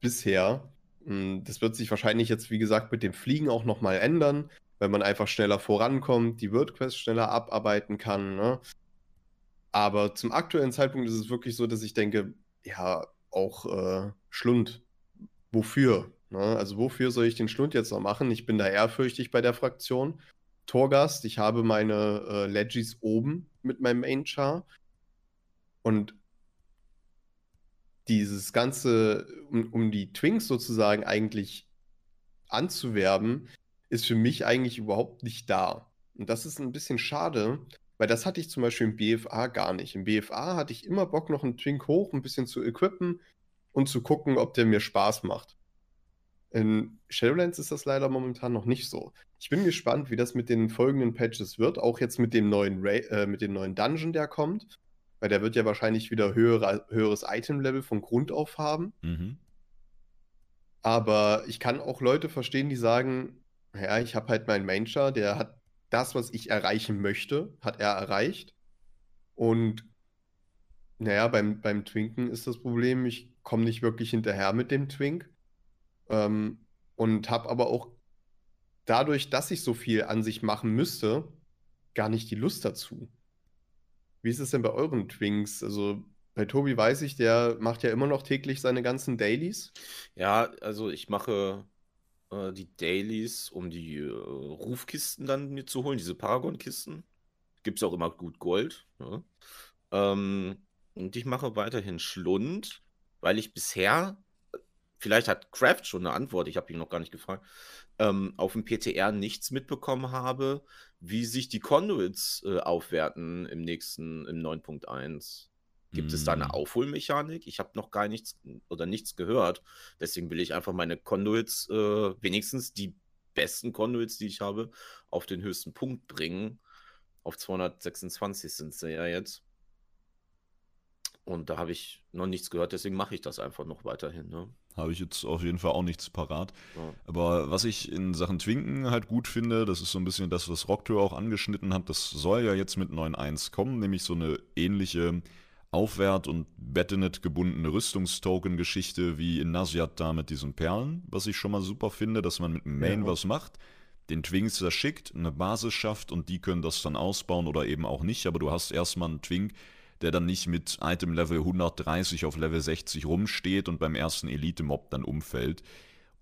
bisher. Mm, Das wird sich wahrscheinlich jetzt, wie gesagt, mit dem Fliegen auch nochmal ändern, weil man einfach schneller vorankommt, die WordQuest schneller abarbeiten kann. Ne? Aber zum aktuellen Zeitpunkt ist es wirklich so, dass ich denke, ja, auch äh, Schlund. Wofür? Ne? Also wofür soll ich den Schlund jetzt noch machen? Ich bin da ehrfürchtig bei der Fraktion. Torgast, ich habe meine äh, Legis oben mit meinem Main-Char. Und dieses Ganze, um, um die Twinks sozusagen eigentlich anzuwerben, ist für mich eigentlich überhaupt nicht da. Und das ist ein bisschen schade, weil das hatte ich zum Beispiel im BFA gar nicht. Im BFA hatte ich immer Bock, noch einen Twink hoch, ein bisschen zu equippen und zu gucken, ob der mir Spaß macht. In Shadowlands ist das leider momentan noch nicht so. Ich bin gespannt, wie das mit den folgenden Patches wird, auch jetzt mit dem neuen, Ra äh, mit dem neuen Dungeon, der kommt. Weil der wird ja wahrscheinlich wieder höhere, höheres Item-Level von Grund auf haben. Mhm. Aber ich kann auch Leute verstehen, die sagen, ja, ich habe halt meinen Main-Char, der hat das, was ich erreichen möchte, hat er erreicht. Und naja, beim, beim Twinken ist das Problem, ich komme nicht wirklich hinterher mit dem Twink. Ähm, und habe aber auch dadurch, dass ich so viel an sich machen müsste, gar nicht die Lust dazu. Wie ist es denn bei euren Twinks? Also bei Tobi weiß ich, der macht ja immer noch täglich seine ganzen Dailies. Ja, also ich mache äh, die Dailies, um die äh, Rufkisten dann mir zu holen, diese Paragon-Kisten. Gibt es auch immer gut Gold. Ja. Ähm, und ich mache weiterhin Schlund, weil ich bisher, vielleicht hat Kraft schon eine Antwort, ich habe ihn noch gar nicht gefragt, ähm, auf dem PTR nichts mitbekommen habe, wie sich die Conduits äh, aufwerten im nächsten, im 9.1. Gibt es da eine Mm. Aufholmechanik? Ich habe noch gar nichts oder nichts gehört. Deswegen will ich einfach meine Conduits, äh, wenigstens die besten Conduits, die ich habe, auf den höchsten Punkt bringen. Auf 226 sind sie ja jetzt. Und da habe ich noch nichts gehört, deswegen mache ich das einfach noch weiterhin. Ne? Habe ich jetzt auf jeden Fall auch nichts parat. Ja. Aber was ich in Sachen Twinken halt gut finde, das ist so ein bisschen das, was Rocktür auch angeschnitten hat, das soll ja jetzt mit 9.1 kommen, nämlich so eine ähnliche Aufwert- und Bettenet gebundene Rüstungstoken-Geschichte wie in Nasiat da mit diesen Perlen, was ich schon mal super finde, dass man mit dem Main ja. was macht, den Twinks das schickt, eine Basis schafft und die können das dann ausbauen oder eben auch nicht, aber du hast erstmal einen Twink, der dann nicht mit Item Level 130 auf Level 60 rumsteht und beim ersten Elite-Mob dann umfällt.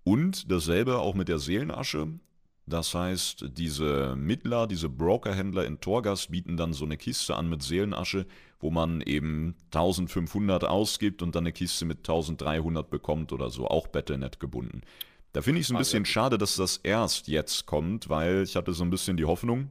Und dasselbe auch mit der Seelenasche. Das heißt, diese Mittler, diese Brokerhändler in Torgas bieten dann so eine Kiste an mit Seelenasche, wo man eben 1500 ausgibt und dann eine Kiste mit 1300 bekommt oder so, auch Battlenet gebunden. Da finde ich es ein ah, bisschen schade, dass das erst jetzt kommt, weil ich hatte so ein bisschen die Hoffnung,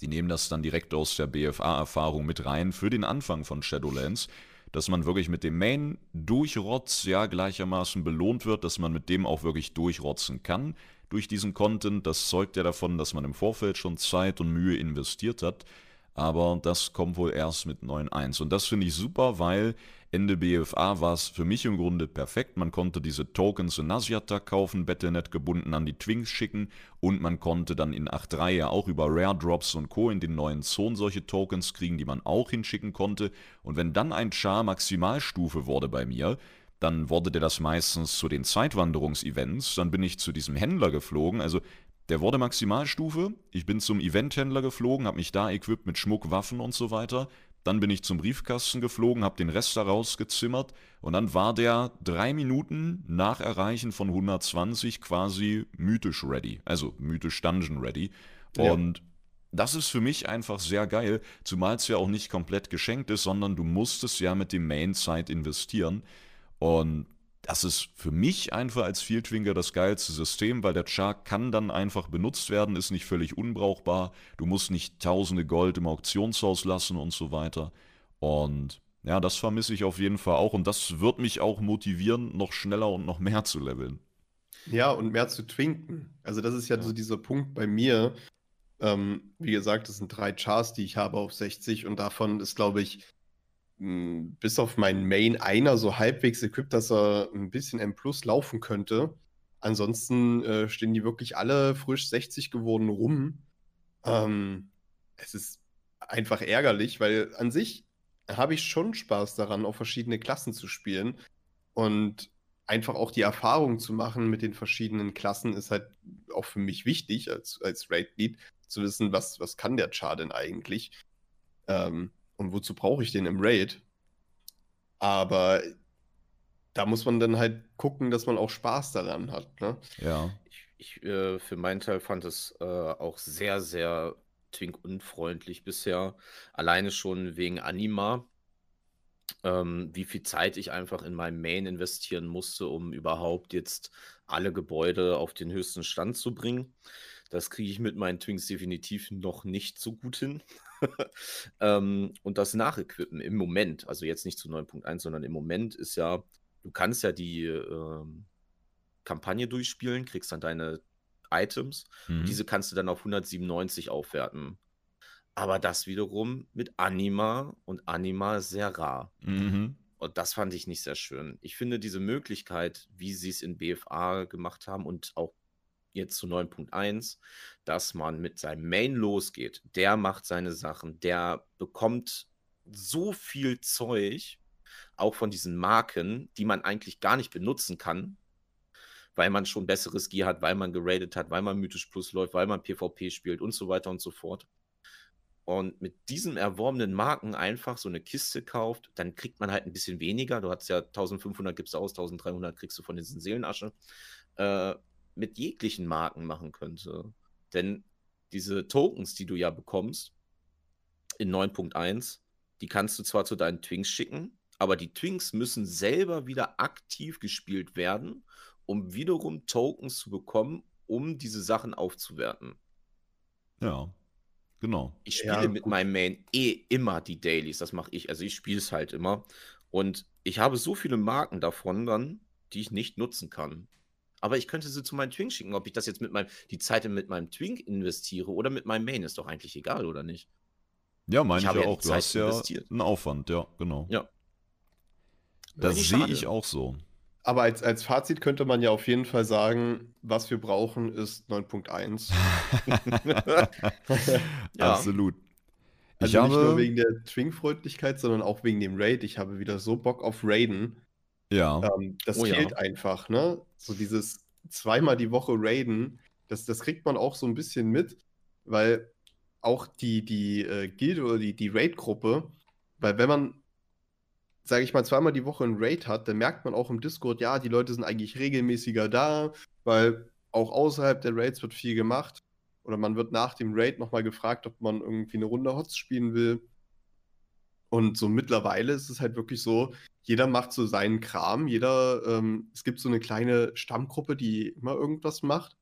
sie nehmen das dann direkt aus der BFA-Erfahrung mit rein für den Anfang von Shadowlands, dass man wirklich mit dem Main durchrotz ja gleichermaßen belohnt wird, dass man mit dem auch wirklich durchrotzen kann durch diesen Content. Das zeugt ja davon, dass man im Vorfeld schon Zeit und Mühe investiert hat. Aber das kommt wohl erst mit 9.1. Und das finde ich super, weil Ende BFA war es für mich im Grunde perfekt. Man konnte diese Tokens in Nasiata kaufen, Battlenet gebunden an die Twinks schicken und man konnte dann in 8.3 ja auch über Rare Drops und Co. in den neuen Zonen solche Tokens kriegen, die man auch hinschicken konnte. Und wenn dann ein Char Maximalstufe wurde bei mir, dann wurde der das meistens zu den Zeitwanderungsevents. Dann bin ich zu diesem Händler geflogen. Also der wurde Maximalstufe. Ich bin zum Eventhändler geflogen, habe mich da equipped mit Schmuck, Waffen und so weiter. Dann bin ich zum Briefkasten geflogen, habe den Rest daraus gezimmert und dann war der drei Minuten nach Erreichen von 120 quasi mythisch ready. Also mythisch Dungeon ready. Und ja. das ist für mich einfach sehr geil, zumal es ja auch nicht komplett geschenkt ist, sondern du musst es ja mit dem Main Zeit investieren. Und das ist für mich einfach als Fieldwinger das geilste System, weil der Char kann dann einfach benutzt werden, ist nicht völlig unbrauchbar. Du musst nicht tausende Gold im Auktionshaus lassen und so weiter. Und ja, das vermisse ich auf jeden Fall auch und das wird mich auch motivieren, noch schneller und noch mehr zu leveln. Ja, und mehr zu twinken. Also das ist ja, ja. so dieser Punkt bei mir. Ähm, wie gesagt, das sind drei Chars, die ich habe auf 60 und davon ist, glaube ich, bis auf meinen Main einer so halbwegs equipped, dass er ein bisschen M Plus laufen könnte. Ansonsten äh, stehen die wirklich alle frisch 60 geworden rum. Ähm, es ist einfach ärgerlich, weil an sich habe ich schon Spaß daran, auf verschiedene Klassen zu spielen. Und einfach auch die Erfahrung zu machen mit den verschiedenen Klassen ist halt auch für mich wichtig als, als Raid-Lead, zu wissen, was, was kann der Char denn eigentlich. Ähm, und wozu brauche ich den im Raid? Aber da muss man dann halt gucken, dass man auch Spaß daran hat. Ne? Ja. Ich, ich äh, für meinen Teil fand es äh, auch sehr, sehr Twink-unfreundlich bisher. Alleine schon wegen Anima. Ähm, wie viel Zeit ich einfach in meinem Main investieren musste, um überhaupt jetzt alle Gebäude auf den höchsten Stand zu bringen. Das kriege ich mit meinen Twinks definitiv noch nicht so gut hin. ähm, und das Nachequippen im Moment, also jetzt nicht zu 9.1, sondern im Moment ist ja, du kannst ja die ähm, Kampagne durchspielen, kriegst dann deine Items mhm. diese kannst du dann auf 197 aufwerten. Aber das wiederum mit Anima und Anima sehr rar. Mhm. Und das fand ich nicht sehr schön. Ich finde diese Möglichkeit, wie sie es in BFA gemacht haben und auch jetzt zu 9.1, dass man mit seinem Main losgeht. Der macht seine Sachen, der bekommt so viel Zeug, auch von diesen Marken, die man eigentlich gar nicht benutzen kann, weil man schon besseres Gear hat, weil man geradet hat, weil man Mythisch Plus läuft, weil man PvP spielt und so weiter und so fort. Und mit diesen erworbenen Marken einfach so eine Kiste kauft, dann kriegt man halt ein bisschen weniger. Du hast ja 1500 gibst aus, 1300 kriegst du von diesen Seelenasche. Äh, mit jeglichen Marken machen könnte. Denn diese Tokens, die du ja bekommst in 9.1, die kannst du zwar zu deinen Twinks schicken, aber die Twinks müssen selber wieder aktiv gespielt werden, um wiederum Tokens zu bekommen, um diese Sachen aufzuwerten. Ja, genau. Ich spiele ja, mit meinem Main eh immer die Dailies, das mache ich. Also ich spiele es halt immer. Und ich habe so viele Marken davon dann, die ich nicht nutzen kann. Aber ich könnte sie zu meinem Twink schicken. Ob ich das jetzt mit meinem, die Zeit mit meinem Twink investiere oder mit meinem Main, ist doch eigentlich egal, oder nicht? Ja, meine ich, ich ja auch. Du hast ja investiert. einen Aufwand, ja, genau. Ja. Das sehe ich auch so. Aber als, als Fazit könnte man ja auf jeden Fall sagen, was wir brauchen, ist 9.1. ja. Absolut. Also ich nicht nur habe, wegen der Trinkfreundlichkeit, sondern auch wegen dem Raid. Ich habe wieder so Bock auf Raiden. Ja, Ähm, das Oh ja. fehlt einfach, ne? So dieses zweimal die Woche Raiden, das, das kriegt man auch so ein bisschen mit, weil auch die, die äh, Gilde oder die, die Raid-Gruppe, weil wenn man, sage ich mal, zweimal die Woche einen Raid hat, dann merkt man auch im Discord, ja, die Leute sind eigentlich regelmäßiger da, weil auch außerhalb der Raids wird viel gemacht. Oder man wird nach dem Raid nochmal gefragt, ob man irgendwie eine Runde Hots spielen will. Und so mittlerweile ist es halt wirklich so, jeder macht so seinen Kram, jeder, ähm, es gibt so eine kleine Stammgruppe, die immer irgendwas macht.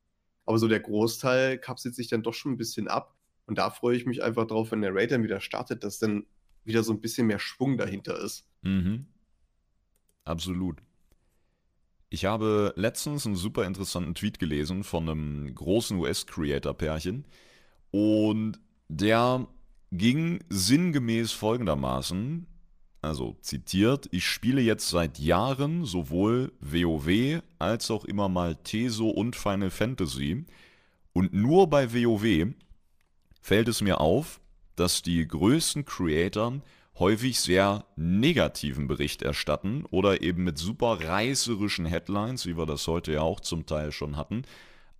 Aber so der Großteil kapselt sich dann doch schon ein bisschen ab. Und da freue ich mich einfach drauf, wenn der Raid dann wieder startet, dass dann wieder so ein bisschen mehr Schwung dahinter ist. Mhm. Absolut. Ich habe letztens einen super interessanten Tweet gelesen von einem großen US-Creator-Pärchen und der ging sinngemäß folgendermaßen, also zitiert, ich spiele jetzt seit Jahren sowohl WoW als auch immer mal Teso und Final Fantasy und nur bei WoW fällt es mir auf, dass die größten Creator häufig sehr negativen Bericht erstatten oder eben mit super reißerischen Headlines, wie wir das heute ja auch zum Teil schon hatten,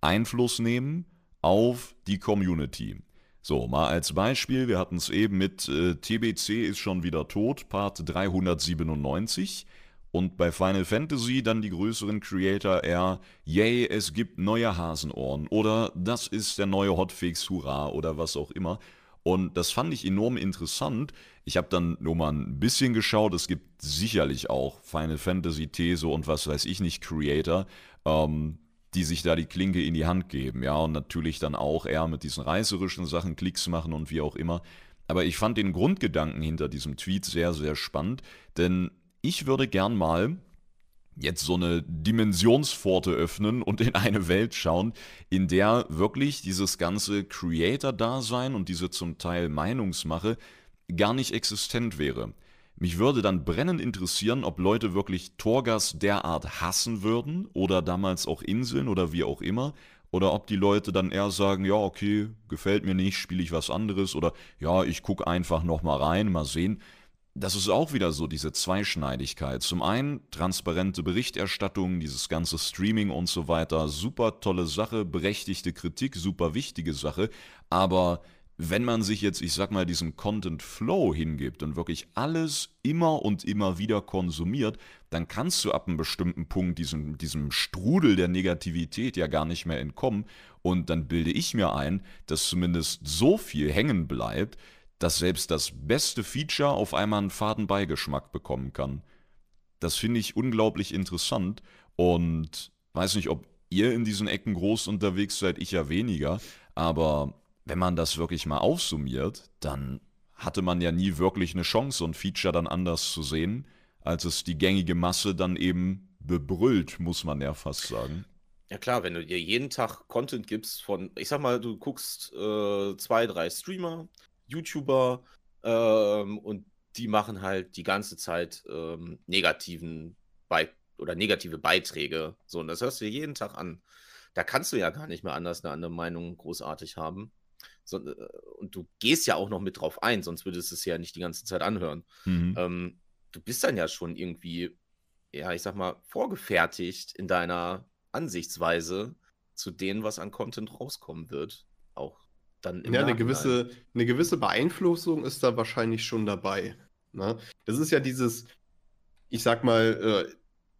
Einfluss nehmen auf die Community. So, mal als Beispiel, wir hatten es eben mit äh, TBC ist schon wieder tot, Part 397. Und bei Final Fantasy dann die größeren Creator eher, yay, es gibt neue Hasenohren oder das ist der neue Hotfix, hurra oder was auch immer. Und das fand ich enorm interessant. Ich habe dann nur mal ein bisschen geschaut. Es gibt sicherlich auch Final Fantasy Teso und was weiß ich nicht Creator, ähm, die sich da die Klinke in die Hand geben. Ja, und natürlich dann auch eher mit diesen reißerischen Sachen Klicks machen und wie auch immer. Aber ich fand den Grundgedanken hinter diesem Tweet sehr, sehr spannend, denn ich würde gern mal jetzt so eine Dimensionspforte öffnen und in eine Welt schauen, in der wirklich dieses ganze Creator-Dasein und diese zum Teil Meinungsmache gar nicht existent wäre. Mich würde dann brennend interessieren, ob Leute wirklich Torgas derart hassen würden oder damals auch Inseln oder wie auch immer. Oder ob die Leute dann eher sagen, ja, okay, gefällt mir nicht, spiele ich was anderes. Oder ja, ich gucke einfach nochmal rein, mal sehen. Das ist auch wieder so diese Zweischneidigkeit. Zum einen transparente Berichterstattung, dieses ganze Streaming und so weiter, super tolle Sache, berechtigte Kritik, super wichtige Sache. Aber wenn man sich jetzt, ich sag mal, diesem Content Flow hingibt und wirklich alles immer und immer wieder konsumiert, dann kannst du ab einem bestimmten Punkt diesem, diesem Strudel der Negativität ja gar nicht mehr entkommen. Und dann bilde ich mir ein, dass zumindest so viel hängen bleibt, dass selbst das beste Feature auf einmal einen faden Beigeschmack bekommen kann. Das finde ich unglaublich interessant und weiß nicht, ob ihr in diesen Ecken groß unterwegs seid, ich ja weniger, aber wenn man das wirklich mal aufsummiert, dann hatte man ja nie wirklich eine Chance, so ein Feature dann anders zu sehen, als es die gängige Masse dann eben bebrüllt, muss man ja fast sagen. Ja klar, wenn du dir jeden Tag Content gibst von, ich sag mal, du guckst äh, zwei, drei Streamer, YouTuber ähm, und die machen halt die ganze Zeit ähm, negativen Bei oder negative Beiträge. So, und das hörst du dir jeden Tag an. Da kannst du ja gar nicht mehr anders eine andere Meinung großartig haben. So, äh, und du gehst ja auch noch mit drauf ein, sonst würdest du es ja nicht die ganze Zeit anhören. Mhm. Ähm, du bist dann ja schon irgendwie, ja, ich sag mal, vorgefertigt in deiner Ansichtsweise zu dem, was an Content rauskommen wird. Auch dann im Ja, eine Nachhinein. gewisse, eine gewisse Beeinflussung ist da wahrscheinlich schon dabei. Ne? Das ist ja dieses, ich sag mal, äh,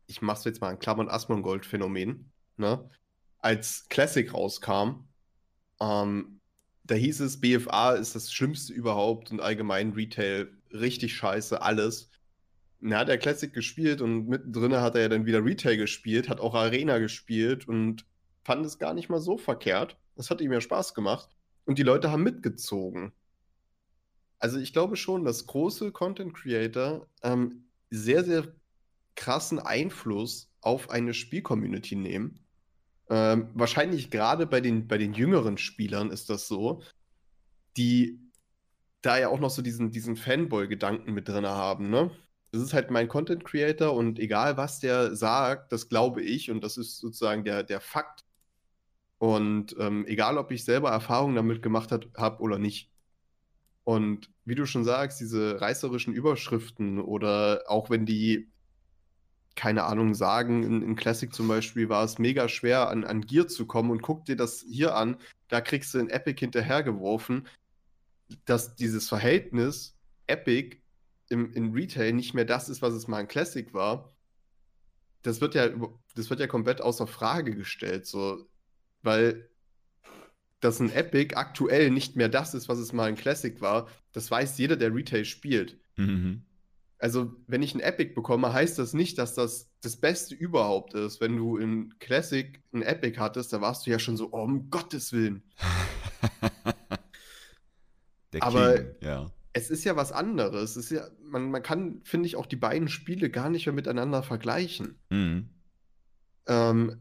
ich mach's jetzt mal in Klammern Asmongold-Phänomen. Ne? Als Classic rauskam, ähm, da hieß es, BFA ist das Schlimmste überhaupt und allgemein Retail richtig scheiße, alles. Er hat er Classic gespielt und mittendrin hat er ja dann wieder Retail gespielt, hat auch Arena gespielt und fand es gar nicht mal so verkehrt. Das hat ihm ja Spaß gemacht. Und die Leute haben mitgezogen. Also ich glaube schon, dass große Content Creator ähm, sehr, sehr krassen Einfluss auf eine Spielcommunity nehmen. Ähm, wahrscheinlich gerade bei den, bei den jüngeren Spielern ist das so, die da ja auch noch so diesen, diesen Fanboy-Gedanken mit drin haben, ne? Das ist halt mein Content Creator und egal was der sagt, das glaube ich und das ist sozusagen der, der Fakt. Und ähm, egal, ob ich selber Erfahrungen damit gemacht habe oder nicht. Und wie du schon sagst, diese reißerischen Überschriften oder auch wenn die, keine Ahnung, sagen, in, in Classic zum Beispiel war es mega schwer, an, an Gear zu kommen und guck dir das hier an, da kriegst du in Epic hinterhergeworfen, dass dieses Verhältnis Epic im, in Retail nicht mehr das ist, was es mal in Classic war, das wird ja, das wird ja komplett außer Frage gestellt, so, weil dass ein Epic aktuell nicht mehr das ist, was es mal in Classic war, das weiß jeder, der Retail spielt. Mhm. Also, wenn ich ein Epic bekomme, heißt das nicht, dass das das Beste überhaupt ist. Wenn du in Classic ein Epic hattest, da warst du ja schon so, oh, um Gottes Willen. Der Aber King, ja. es ist ja was anderes. Es ist ja, man, man kann, finde ich, auch die beiden Spiele gar nicht mehr miteinander vergleichen. Mhm. Ähm,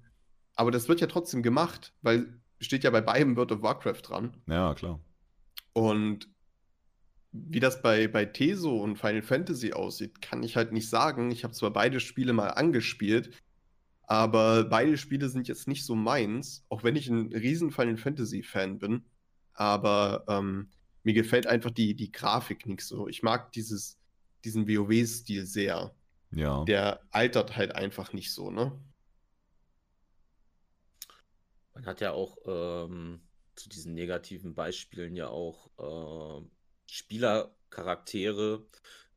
aber das wird ja trotzdem gemacht, weil steht ja bei beiden World of Warcraft dran. Ja, klar. Und wie das bei, bei Teso und Final Fantasy aussieht, kann ich halt nicht sagen. Ich habe zwar beide Spiele mal angespielt, aber beide Spiele sind jetzt nicht so meins, auch wenn ich ein riesen Final Fantasy Fan bin. Aber ähm, mir gefällt einfach die, die Grafik nicht so. Ich mag dieses, diesen WoW-Stil sehr. Ja. Der altert halt einfach nicht so, ne? Man hat ja auch ähm, zu diesen negativen Beispielen ja auch äh, Spielercharaktere,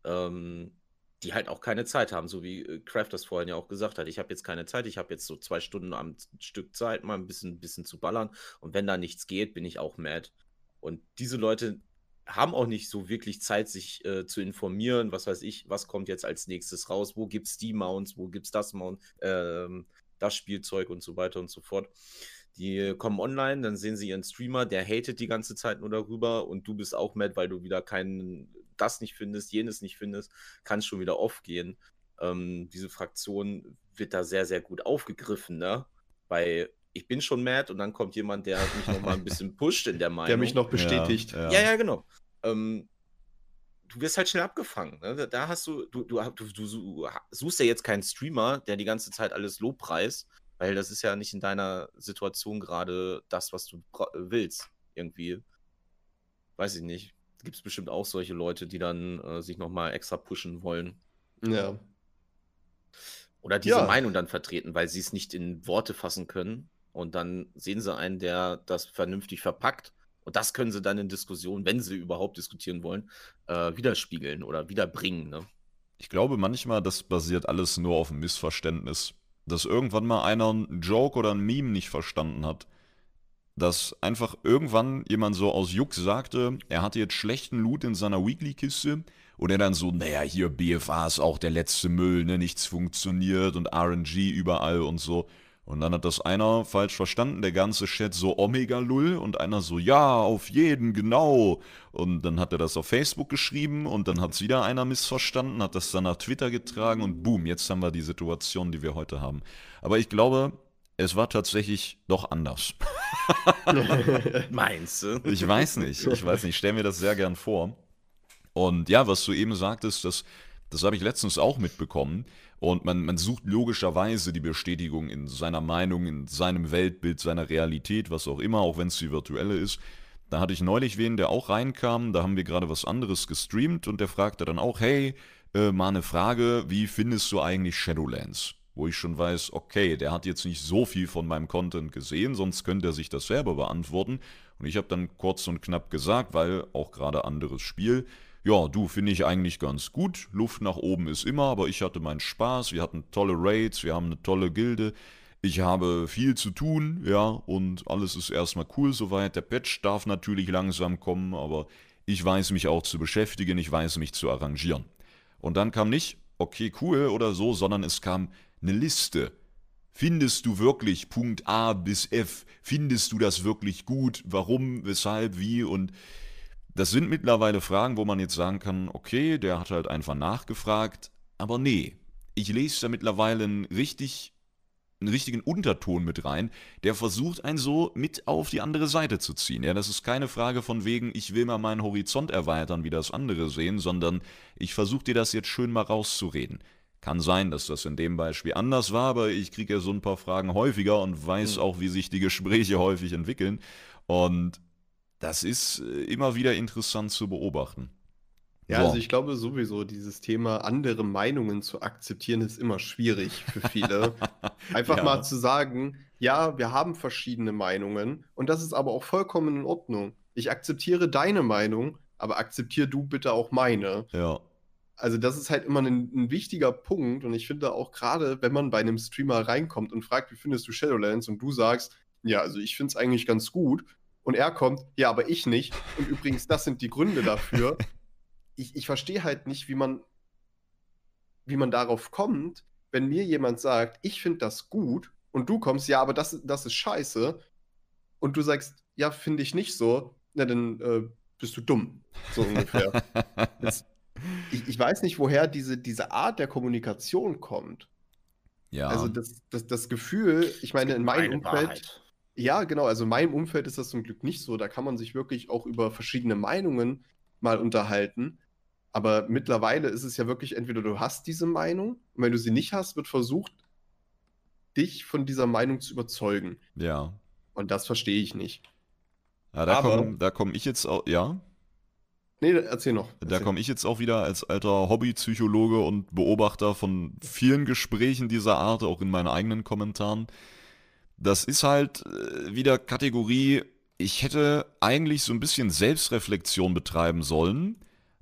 ähm, die halt auch keine Zeit haben, so wie äh, Kraft das vorhin ja auch gesagt hat. Ich habe jetzt keine Zeit, ich habe jetzt so zwei Stunden am Stück Zeit, mal ein bisschen, bisschen zu ballern. Und wenn da nichts geht, bin ich auch mad. Und diese Leute haben auch nicht so wirklich Zeit, sich äh, zu informieren, was weiß ich, was kommt jetzt als nächstes raus, wo gibt es die Mounts, wo gibt es das Mount, ähm, das Spielzeug und so weiter und so fort. Die kommen online, dann sehen sie ihren Streamer, der hatet die ganze Zeit nur darüber und du bist auch mad, weil du wieder keinen, das nicht findest, jenes nicht findest, kannst schon wieder aufgehen. Ähm, diese Fraktion wird da sehr, sehr gut aufgegriffen, ne? Bei ich bin schon mad und dann kommt jemand, der mich noch mal ein bisschen pusht in der Meinung. Der mich noch bestätigt. Ja, ja, ja genau. Ähm, du wirst halt schnell abgefangen. Ne? Da hast du du, du, du, du, suchst ja jetzt keinen Streamer, der die ganze Zeit alles lobpreist, weil das ist ja nicht in deiner Situation gerade das, was du willst. Irgendwie. Weiß ich nicht. Gibt es bestimmt auch solche Leute, die dann äh, sich nochmal extra pushen wollen. Ja. Oder diese ja. Meinung dann vertreten, weil sie es nicht in Worte fassen können. Und dann sehen sie einen, der das vernünftig verpackt. Und das können sie dann in Diskussionen, wenn sie überhaupt diskutieren wollen, äh, widerspiegeln oder wiederbringen. Ne? Ich glaube manchmal, das basiert alles nur auf einem Missverständnis dass irgendwann mal einer einen Joke oder ein Meme nicht verstanden hat. Dass einfach irgendwann jemand so aus Juck sagte, er hatte jetzt schlechten Loot in seiner Weekly-Kiste und er dann so, naja, hier BFA ist auch der letzte Müll, ne, nichts funktioniert und RNG überall und so. Und dann hat das einer falsch verstanden, der ganze Chat so Omega-Lull und einer so, ja, auf jeden, genau. Und dann hat er das auf Facebook geschrieben und dann hat es wieder einer missverstanden, hat das dann nach Twitter getragen und boom, jetzt haben wir die Situation, die wir heute haben. Aber ich glaube, es war tatsächlich doch anders. Meinst du? Ich weiß nicht, ich weiß nicht, ich stelle mir das sehr gern vor. Und ja, was du eben sagtest, das, das habe ich letztens auch mitbekommen. Und man, man sucht logischerweise die Bestätigung in seiner Meinung, in seinem Weltbild, seiner Realität, was auch immer, auch wenn es die virtuelle ist. Da hatte ich neulich wen, der auch reinkam, da haben wir gerade was anderes gestreamt und der fragte dann auch, hey, äh, mal eine Frage, wie findest du eigentlich Shadowlands? Wo ich schon weiß, okay, der hat jetzt nicht so viel von meinem Content gesehen, sonst könnte er sich das selber beantworten. Und ich habe dann kurz und knapp gesagt, weil auch gerade anderes Spiel, ja, du finde ich eigentlich ganz gut. Luft nach oben ist immer, aber ich hatte meinen Spaß. Wir hatten tolle Raids, wir haben eine tolle Gilde. Ich habe viel zu tun, ja, und alles ist erstmal cool soweit. Der Patch darf natürlich langsam kommen, aber ich weiß mich auch zu beschäftigen, ich weiß mich zu arrangieren. Und dann kam nicht, okay, cool oder so, sondern es kam eine Liste. Findest du wirklich Punkt A bis F? Findest du das wirklich gut? Warum, weshalb, wie? Und das sind mittlerweile Fragen, wo man jetzt sagen kann, okay, der hat halt einfach nachgefragt, aber nee, ich lese da mittlerweile einen, richtig, einen richtigen Unterton mit rein, der versucht, einen so mit auf die andere Seite zu ziehen. Ja, das ist keine Frage von wegen, ich will mal meinen Horizont erweitern, wie das andere sehen, sondern ich versuche dir das jetzt schön mal rauszureden. Kann sein, dass das in dem Beispiel anders war, aber ich kriege ja so ein paar Fragen häufiger und weiß mhm. auch, wie sich die Gespräche häufig entwickeln. Und das ist äh, immer wieder interessant zu beobachten. Ja, So. also ich glaube sowieso, dieses Thema, andere Meinungen zu akzeptieren, ist immer schwierig für viele. Einfach Ja. mal zu sagen, ja, wir haben verschiedene Meinungen und das ist aber auch vollkommen in Ordnung. Ich akzeptiere deine Meinung, aber akzeptier du bitte auch meine. Ja. Also das ist halt immer ein, ein wichtiger Punkt und ich finde auch gerade, wenn man bei einem Streamer reinkommt und fragt, wie findest du Shadowlands und du sagst, ja, also ich finde es eigentlich ganz gut und er kommt, ja, aber ich nicht und übrigens, das sind die Gründe dafür. Ich, ich verstehe halt nicht, wie man, wie man darauf kommt, wenn mir jemand sagt, ich finde das gut und du kommst, ja, aber das, das ist scheiße und du sagst, ja, finde ich nicht so, na dann äh, bist du dumm, so ungefähr. Das, ich, ich weiß nicht, woher diese, diese Art der Kommunikation kommt. ja. Also das, das, das Gefühl, ich meine, in meinem Meine Umfeld, Wahrheit. Ja, genau, also in meinem Umfeld ist das zum Glück nicht so. Da kann man sich wirklich auch über verschiedene Meinungen mal unterhalten. Aber mittlerweile ist es ja wirklich, entweder du hast diese Meinung und wenn du sie nicht hast, wird versucht, dich von dieser Meinung zu überzeugen. ja. Und das verstehe ich nicht. Ja, da komme da komm ich jetzt auch, ja, Nee, erzähl noch. da Erzähl. komme ich jetzt auch wieder als alter Hobbypsychologe und Beobachter von vielen Gesprächen dieser Art, auch in meinen eigenen Kommentaren. Das ist halt äh, wieder Kategorie, ich hätte eigentlich so ein bisschen Selbstreflexion betreiben sollen,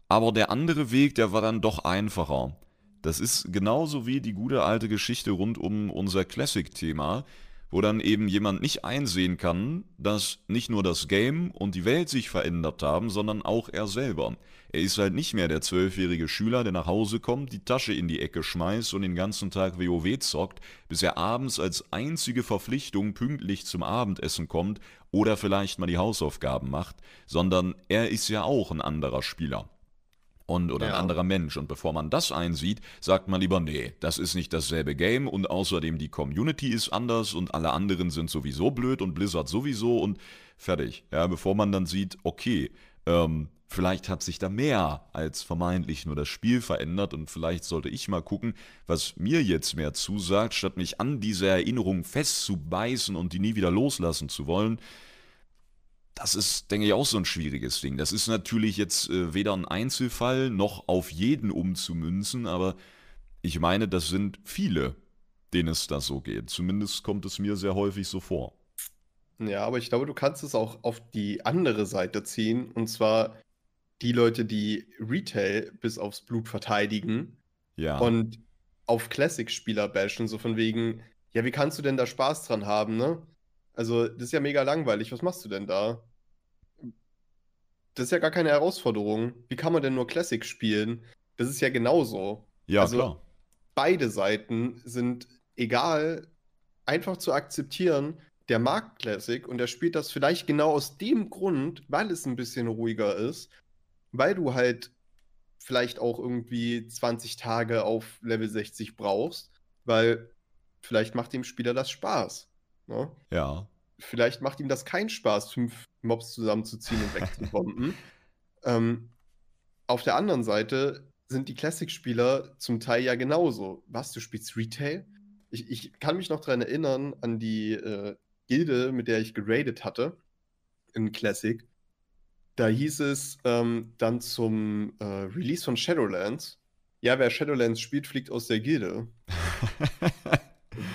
aber der andere Weg, der war dann doch einfacher. Das ist genauso wie die gute alte Geschichte rund um unser Classic-Thema, wo dann eben jemand nicht einsehen kann, dass nicht nur das Game und die Welt sich verändert haben, sondern auch er selber. Er ist halt nicht mehr der zwölfjährige Schüler, der nach Hause kommt, die Tasche in die Ecke schmeißt und den ganzen Tag WoW zockt, bis er abends als einzige Verpflichtung pünktlich zum Abendessen kommt oder vielleicht mal die Hausaufgaben macht, sondern er ist ja auch ein anderer Spieler und oder Ja. ein anderer Mensch. Und bevor man das einsieht, sagt man lieber, nee, das ist nicht dasselbe Game und außerdem die Community ist anders und alle anderen sind sowieso blöd und Blizzard sowieso und fertig. Ja, bevor man dann sieht, okay, ähm, vielleicht hat sich da mehr als vermeintlich nur das Spiel verändert und vielleicht sollte ich mal gucken, was mir jetzt mehr zusagt, statt mich an diese Erinnerung festzubeißen und die nie wieder loslassen zu wollen. Das ist, denke ich, auch so ein schwieriges Ding. Das ist natürlich jetzt äh, weder ein Einzelfall noch auf jeden umzumünzen, aber ich meine, das sind viele, denen es da so geht. Zumindest kommt es mir sehr häufig so vor. Ja, aber ich glaube, du kannst es auch auf die andere Seite ziehen. Und zwar die Leute, die Retail bis aufs Blut verteidigen Ja. und auf Classic-Spieler bashen, so von wegen, ja, wie kannst du denn da Spaß dran haben, ne? Also, das ist ja mega langweilig. Was machst du denn da? Das ist ja gar keine Herausforderung. Wie kann man denn nur Classic spielen? Das ist ja genauso. ja, also- klar. Beide Seiten sind egal, einfach zu akzeptieren, der mag Classic und der spielt das vielleicht genau aus dem Grund, weil es ein bisschen ruhiger ist, weil du halt vielleicht auch irgendwie 20 Tage auf Level 60 brauchst, weil vielleicht macht dem Spieler das Spaß. Ne? Ja. Vielleicht macht ihm das keinen Spaß, fünf Mobs zusammenzuziehen und wegzubomben. ähm, auf der anderen Seite sind die Classic-Spieler zum Teil ja genauso. Was, du spielst Retail? Ich, ich kann mich noch daran erinnern, an die äh, Gilde, mit der ich geradet hatte in Classic. Da hieß es ähm, dann zum äh, Release von Shadowlands, ja, wer Shadowlands spielt, fliegt aus der Gilde.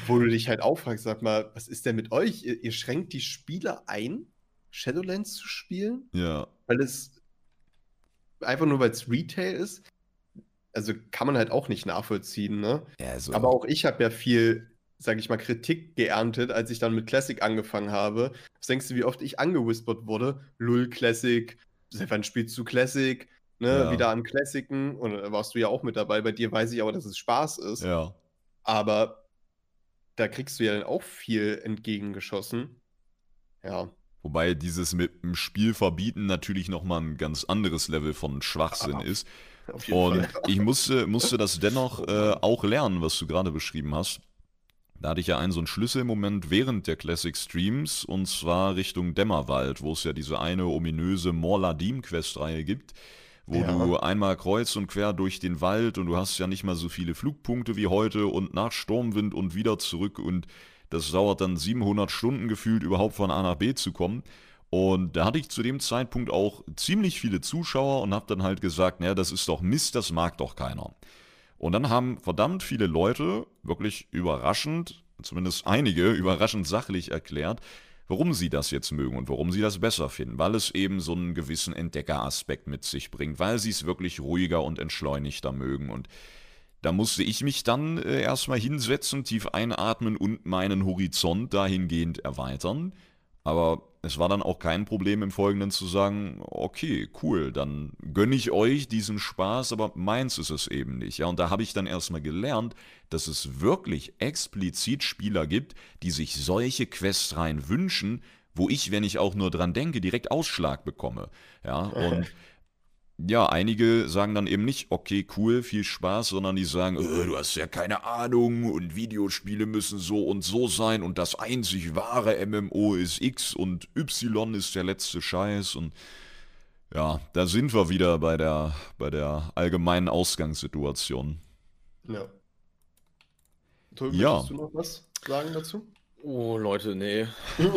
Wo du dich halt auffragst, sag mal, was ist denn mit euch? Ihr, ihr schränkt die Spieler ein, Shadowlands zu spielen? ja. Weil es einfach nur, weil es Retail ist? Also kann man halt auch nicht nachvollziehen, ne? Also, Aber auch ich habe ja viel, sag ich mal, Kritik geerntet, als ich dann mit Classic angefangen habe. Was denkst du, wie oft ich angewhispert wurde? Lull Classic, seit wann spielst du Classic? Ne, Ja. wieder an Classicen. Und da warst du ja auch mit dabei. Bei dir weiß ich aber, dass es Spaß ist. ja. Aber da kriegst du ja dann auch viel entgegengeschossen. Ja. Wobei dieses mit dem Spiel verbieten natürlich nochmal ein ganz anderes Level von Schwachsinn Ah, ist. Und Fall. ich musste, musste das dennoch äh, auch lernen, was du gerade beschrieben hast. Da hatte ich ja einen so einen Schlüsselmoment während der Classic Streams und zwar Richtung Dämmerwald, wo es ja diese eine ominöse Morladim-Quest-Reihe gibt, wo Ja. du einmal kreuz und quer durch den Wald und du hast ja nicht mal so viele Flugpunkte wie heute und nach Sturmwind und wieder zurück und das dauert dann 700 Stunden gefühlt überhaupt von A nach B zu kommen. Und da hatte ich zu dem Zeitpunkt auch ziemlich viele Zuschauer und habe dann halt gesagt, naja, das ist doch Mist, das mag doch keiner. Und dann haben verdammt viele Leute wirklich überraschend, zumindest einige überraschend sachlich erklärt, warum sie das jetzt mögen und warum sie das besser finden, weil es eben so einen gewissen Entdeckeraspekt mit sich bringt, weil sie es wirklich ruhiger und entschleunigter mögen und da musste ich mich dann äh, erstmal hinsetzen, tief einatmen und meinen Horizont dahingehend erweitern. Aber es war dann auch kein Problem im Folgenden zu sagen, okay, cool, dann gönne ich euch diesen Spaß, aber meins ist es eben nicht. Ja, und da habe ich dann erstmal gelernt, dass es wirklich explizit Spieler gibt, die sich solche Quests rein wünschen, wo ich, wenn ich auch nur dran denke, direkt Ausschlag bekomme. Ja, und ja, einige sagen dann eben nicht, okay, cool, viel Spaß, sondern die sagen, äh, du hast ja keine Ahnung und Videospiele müssen so und so sein und das einzig wahre MMO ist X und Y ist der letzte Scheiß und ja, da sind wir wieder bei der, bei der allgemeinen Ausgangssituation. Ja. Tobi, Ja. möchtest du noch was sagen dazu? Oh, Leute, nee.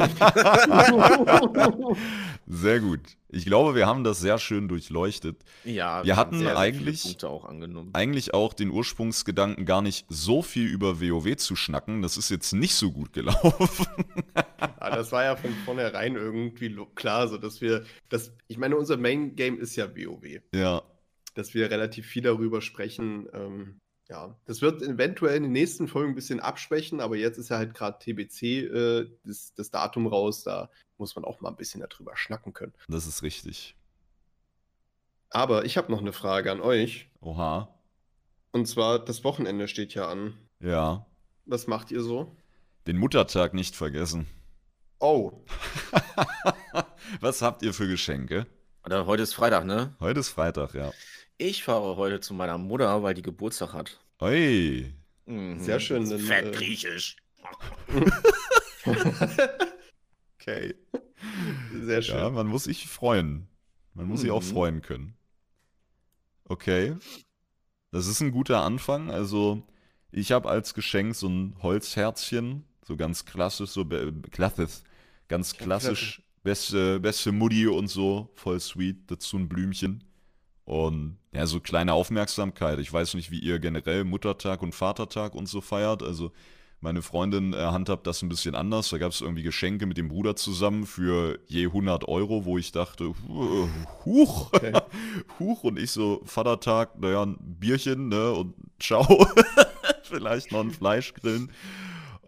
Sehr gut. Ich glaube, wir haben das sehr schön durchleuchtet. Ja, Wir haben hatten sehr, sehr eigentlich- Punkte auch angenommen. Eigentlich auch den Ursprungsgedanken, gar nicht so viel über WoW zu schnacken. Das ist jetzt nicht so gut gelaufen. Ja, das war ja von vornherein irgendwie klar, so dass wir, das, ich meine, unser Main Game ist ja WoW, ja, dass wir relativ viel darüber sprechen. Ähm, ja, das wird eventuell in den nächsten Folgen ein bisschen abschwächen, aber jetzt ist ja halt gerade TBC äh, das, das Datum raus, da muss man auch mal ein bisschen darüber schnacken können. das ist richtig. Aber ich habe noch eine Frage an euch. Oha. Und zwar, das Wochenende steht ja an. Ja. Was macht ihr so? Den Muttertag nicht vergessen. Oh, Was habt ihr für Geschenke? Oder heute ist Freitag, ne? Heute ist Freitag, ja. Ich fahre heute zu meiner Mutter, weil die Geburtstag hat. Oi. Mhm. Sehr schön, dann, Fett äh, griechisch. Okay. sehr schön. Ja, man muss sich freuen. Man muss sich auch Mhm. freuen können. Okay. Das ist ein guter Anfang. Also, ich habe als Geschenk so ein Holzherzchen, so ganz klassisch, so klassisch, ganz klassisch, beste, beste Mutti und so, voll sweet, dazu ein Blümchen. Und ja, so kleine Aufmerksamkeit. Ich weiß nicht, wie ihr generell Muttertag und Vatertag und so feiert. Also, meine Freundin äh, handhabt das ein bisschen anders. Da gab es irgendwie Geschenke mit dem Bruder zusammen für je 100 Euro, wo ich dachte, hu- huch, Okay. huch. Und ich so, Vatertag, naja, ein Bierchen, ne, und ciao. Vielleicht noch ein Fleisch grillen.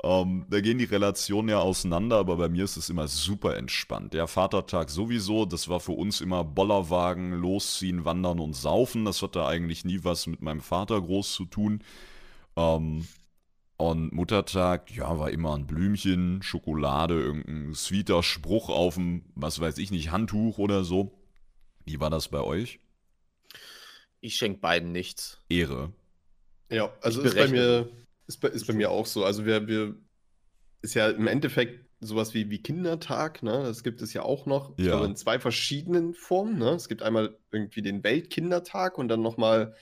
Ähm, da gehen die Relationen ja auseinander, aber bei mir ist es immer super entspannt. Der Vatertag sowieso, das war für uns immer Bollerwagen, losziehen, wandern und saufen. Das hatte eigentlich nie was mit meinem Vater groß zu tun. Ähm, und Muttertag, ja, war immer ein Blümchen, Schokolade, irgendein sweeter Spruch auf dem, was weiß ich nicht, Handtuch oder so. Wie war das bei euch? Ich schenke beiden nichts. Ehre. Ja, also ist bei mir ist bei, ist bei mir auch so. Also wir, wir ist ja im Endeffekt sowas wie, wie Kindertag, ne? Das gibt es ja auch noch. Ja. glaube, in zwei verschiedenen Formen, ne? Es gibt einmal irgendwie den Weltkindertag und dann nochmal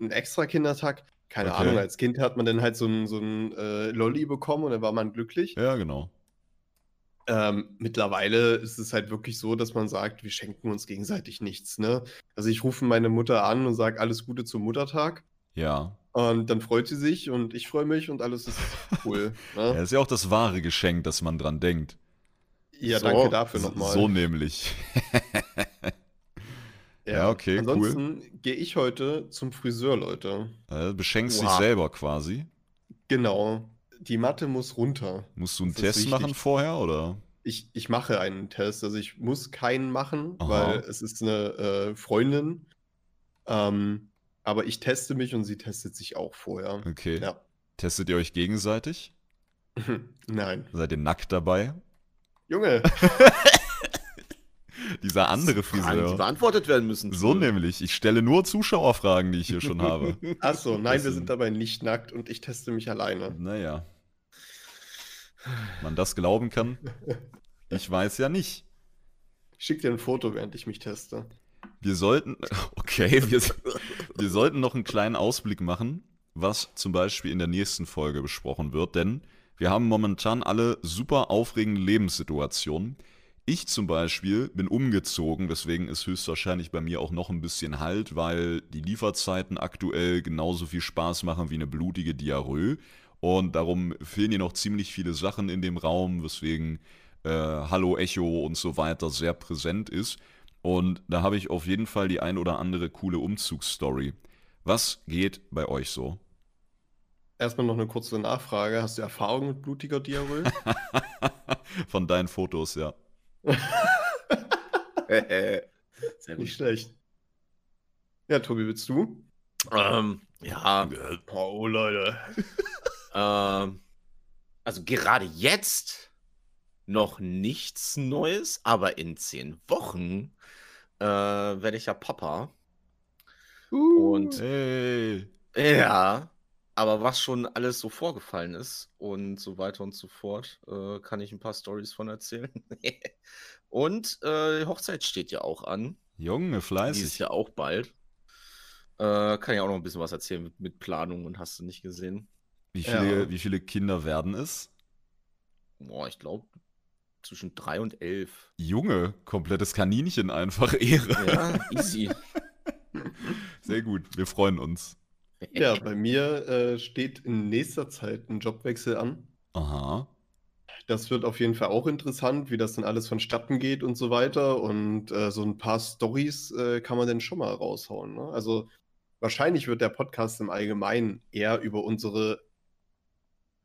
einen extra Kindertag. Keine Okay. Ahnung, als Kind hat man dann halt so ein, so ein äh, Lolli bekommen und dann war man glücklich. Ja, genau. Ähm, mittlerweile ist es halt wirklich so, dass man sagt, wir schenken uns gegenseitig nichts, ne? Also ich rufe meine Mutter an und sage alles Gute zum Muttertag. Ja. Und dann freut sie sich und ich freue mich und alles ist cool. Ja, Ne? ist ja auch das wahre Geschenk, dass man dran denkt. Ja, So, danke dafür nochmal. So nämlich. ja, okay, cool. Ansonsten gehe ich heute zum Friseur, Leute. Äh, beschenkst dich Oha. selber quasi. Genau. Die Matte muss runter. Musst du einen Das Test machen vorher, oder? Ich, ich mache einen Test, also ich muss keinen machen, Aha. weil es ist eine äh, Freundin. Ähm, aber ich teste mich und sie testet sich auch vorher. Okay. Ja. Testet ihr euch gegenseitig? Nein. Seid ihr nackt dabei? Junge, Dieser andere Fragen, die Friseur. beantwortet werden müssen. So nämlich. Ich stelle nur Zuschauerfragen, die ich hier schon habe. achso, nein, wir sind- dabei nicht nackt und ich teste mich alleine. Naja. Man das glauben kann. Ich weiß ja nicht. Ich schicke dir ein Foto, während ich mich teste. Wir sollten, okay, wir, wir sollten noch einen kleinen Ausblick machen, was zum Beispiel in der nächsten Folge besprochen wird, denn wir haben momentan alle super aufregende Lebenssituationen. Ich zum Beispiel bin umgezogen, deswegen ist höchstwahrscheinlich bei mir auch noch ein bisschen Halt, weil die Lieferzeiten aktuell genauso viel Spaß machen wie eine blutige Diarrhoe. Und darum fehlen hier noch ziemlich viele Sachen in dem Raum, weswegen äh, Hallo Echo und so weiter sehr präsent ist. Und da habe ich auf jeden Fall die ein oder andere coole Umzugsstory. Was geht bei euch so? Erstmal noch eine kurze Nachfrage. Hast du Erfahrung mit blutiger Diarrhoe? Von deinen Fotos, ja. Sehr Nicht schlecht. Ja, Tobi, willst du? Ähm, ja, Oh, Leute. ähm, also gerade jetzt noch nichts Neues, aber in zehn Wochen äh, werde ich ja Papa. Und- Hey. Ja, aber was schon alles so vorgefallen ist und so weiter und so fort, äh, kann ich ein paar Stories von erzählen. und äh, die Hochzeit steht ja auch an. Junge, Die ist fleißig. ja auch bald. Äh, kann ich auch noch ein bisschen was erzählen mit, mit Planung und hast du nicht gesehen. Wie viele, Ja. wie viele Kinder werden es? Boah, ich glaube zwischen drei und elf. Junge, komplettes Kaninchen einfach Ehre. Ja, easy. Sehr gut, wir freuen uns. Ja, bei mir äh, steht in nächster Zeit ein Jobwechsel an. Aha. Das wird auf jeden Fall auch interessant, wie das dann alles vonstatten geht und so weiter. Und äh, so ein paar Stories äh, kann man dann schon mal raushauen. Ne? Also wahrscheinlich wird der Podcast im Allgemeinen eher über unsere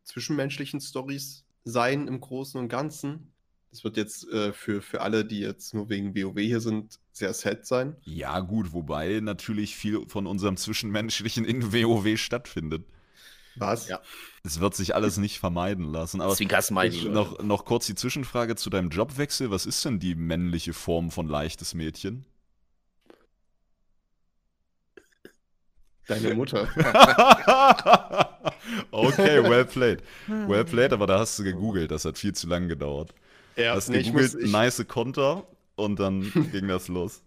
zwischenmenschlichen Stories sein im Großen und Ganzen. Das wird jetzt äh, für, für alle, die jetzt nur wegen WoW hier sind, sehr sad sein. Ja, gut, wobei natürlich viel von unserem Zwischenmenschlichen in WoW stattfindet. Was? Ja. Es wird sich alles nicht vermeiden lassen. Aber Zwinker Smiley. Leute. noch, noch kurz die Zwischenfrage zu deinem Jobwechsel. Was ist denn die männliche Form von leichtes Mädchen? Deine Mutter. okay, well played. Well played, aber da hast du gegoogelt. Das hat viel zu lang gedauert. Ja, hast nee, ich gegoogelt, muss, ich, nice Konter und dann ging das los.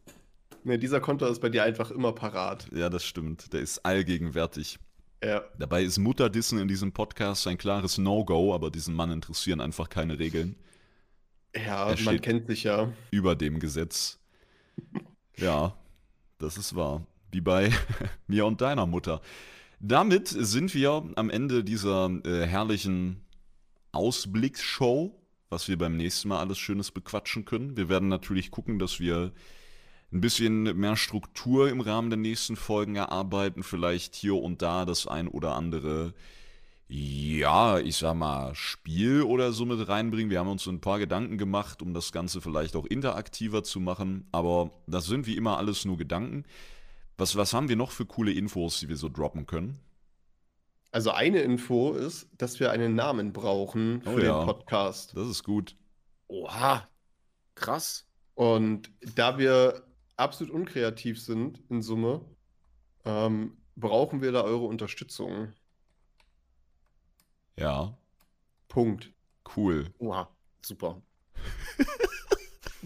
nee, dieser Konter ist bei dir einfach immer parat. Ja, das stimmt. Der ist allgegenwärtig. Ja. Dabei ist Mutterdissen in diesem Podcast ein klares No-Go, aber diesen Mann interessieren einfach keine Regeln Ja, Er man kennt sich ja. über dem Gesetz. Ja, das ist wahr. Wie bei mir und deiner Mutter. Damit sind wir am Ende dieser äh, herrlichen Ausblicksshow, was wir beim nächsten Mal alles Schönes bequatschen können. Wir werden natürlich gucken, dass wir ein bisschen mehr Struktur im Rahmen der nächsten Folgen erarbeiten. Vielleicht hier und da das ein oder andere, ja, ich sag mal, Spiel oder so mit reinbringen. Wir haben uns ein paar Gedanken gemacht, um das Ganze vielleicht auch interaktiver zu machen. Aber das sind wie immer alles nur Gedanken. Was, was haben wir noch für coole Infos, die wir so droppen können? Also eine Info ist, dass wir einen Namen brauchen für Oh ja. den Podcast. Das ist gut. Oha, krass. Und da wir absolut unkreativ sind in Summe, ähm, brauchen wir da eure Unterstützung. Ja, Punkt. cool. Oha, super.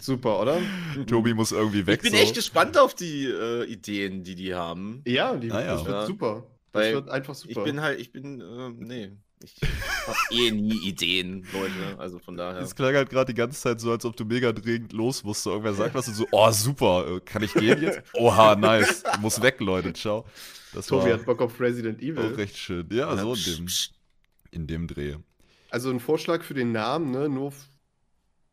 Super, oder? Tobi muss irgendwie weg. ich bin so. echt gespannt auf die äh, Ideen, die die haben. Ja, die, Ah ja. das wird Ja. super. Das Weil wird einfach Ich super. bin halt, ich bin, äh, nee. Ich hab eh nie Ideen, Leute. Also von daher. Es klang halt gerade die ganze Zeit so, als ob du mega dringend los musst. So Irgendwer sagt was und so, oh super, äh, kann ich gehen jetzt? Oha, nice. Muss weg, Leute, ciao. Das Tobi war hat Bock auf Resident auch Evil. recht schön. Ja, so in dem, in dem Dreh. Also ein Vorschlag für den Namen, ne? Nur,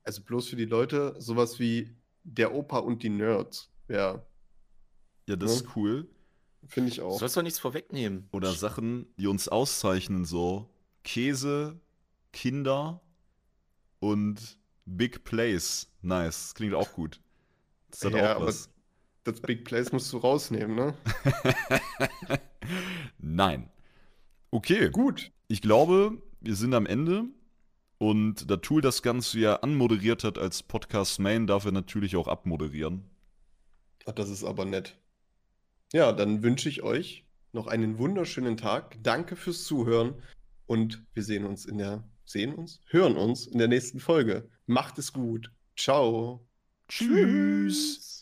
also bloß für die Leute, sowas wie der Opa und die Nerds. Ja, Ja, das Ja. ist cool. Finde ich Du auch. sollst doch nichts vorwegnehmen. Oder Sachen, die uns auszeichnen, so Käse, Kinder und Big Place. Nice, das klingt auch gut. Das hat Ja, auch was. Das Big Place musst du rausnehmen, ne? Nein. Okay, Gut. ich glaube, wir sind am Ende. Und das Tool, das Ganze ja anmoderiert hat als Podcast Main, darf er natürlich auch abmoderieren. Ach, das ist aber nett. Ja, dann wünsche ich euch noch einen wunderschönen Tag. Danke fürs Zuhören und wir sehen uns in der, sehen uns, hören uns in der nächsten Folge. Macht es gut. Ciao. Tschüss.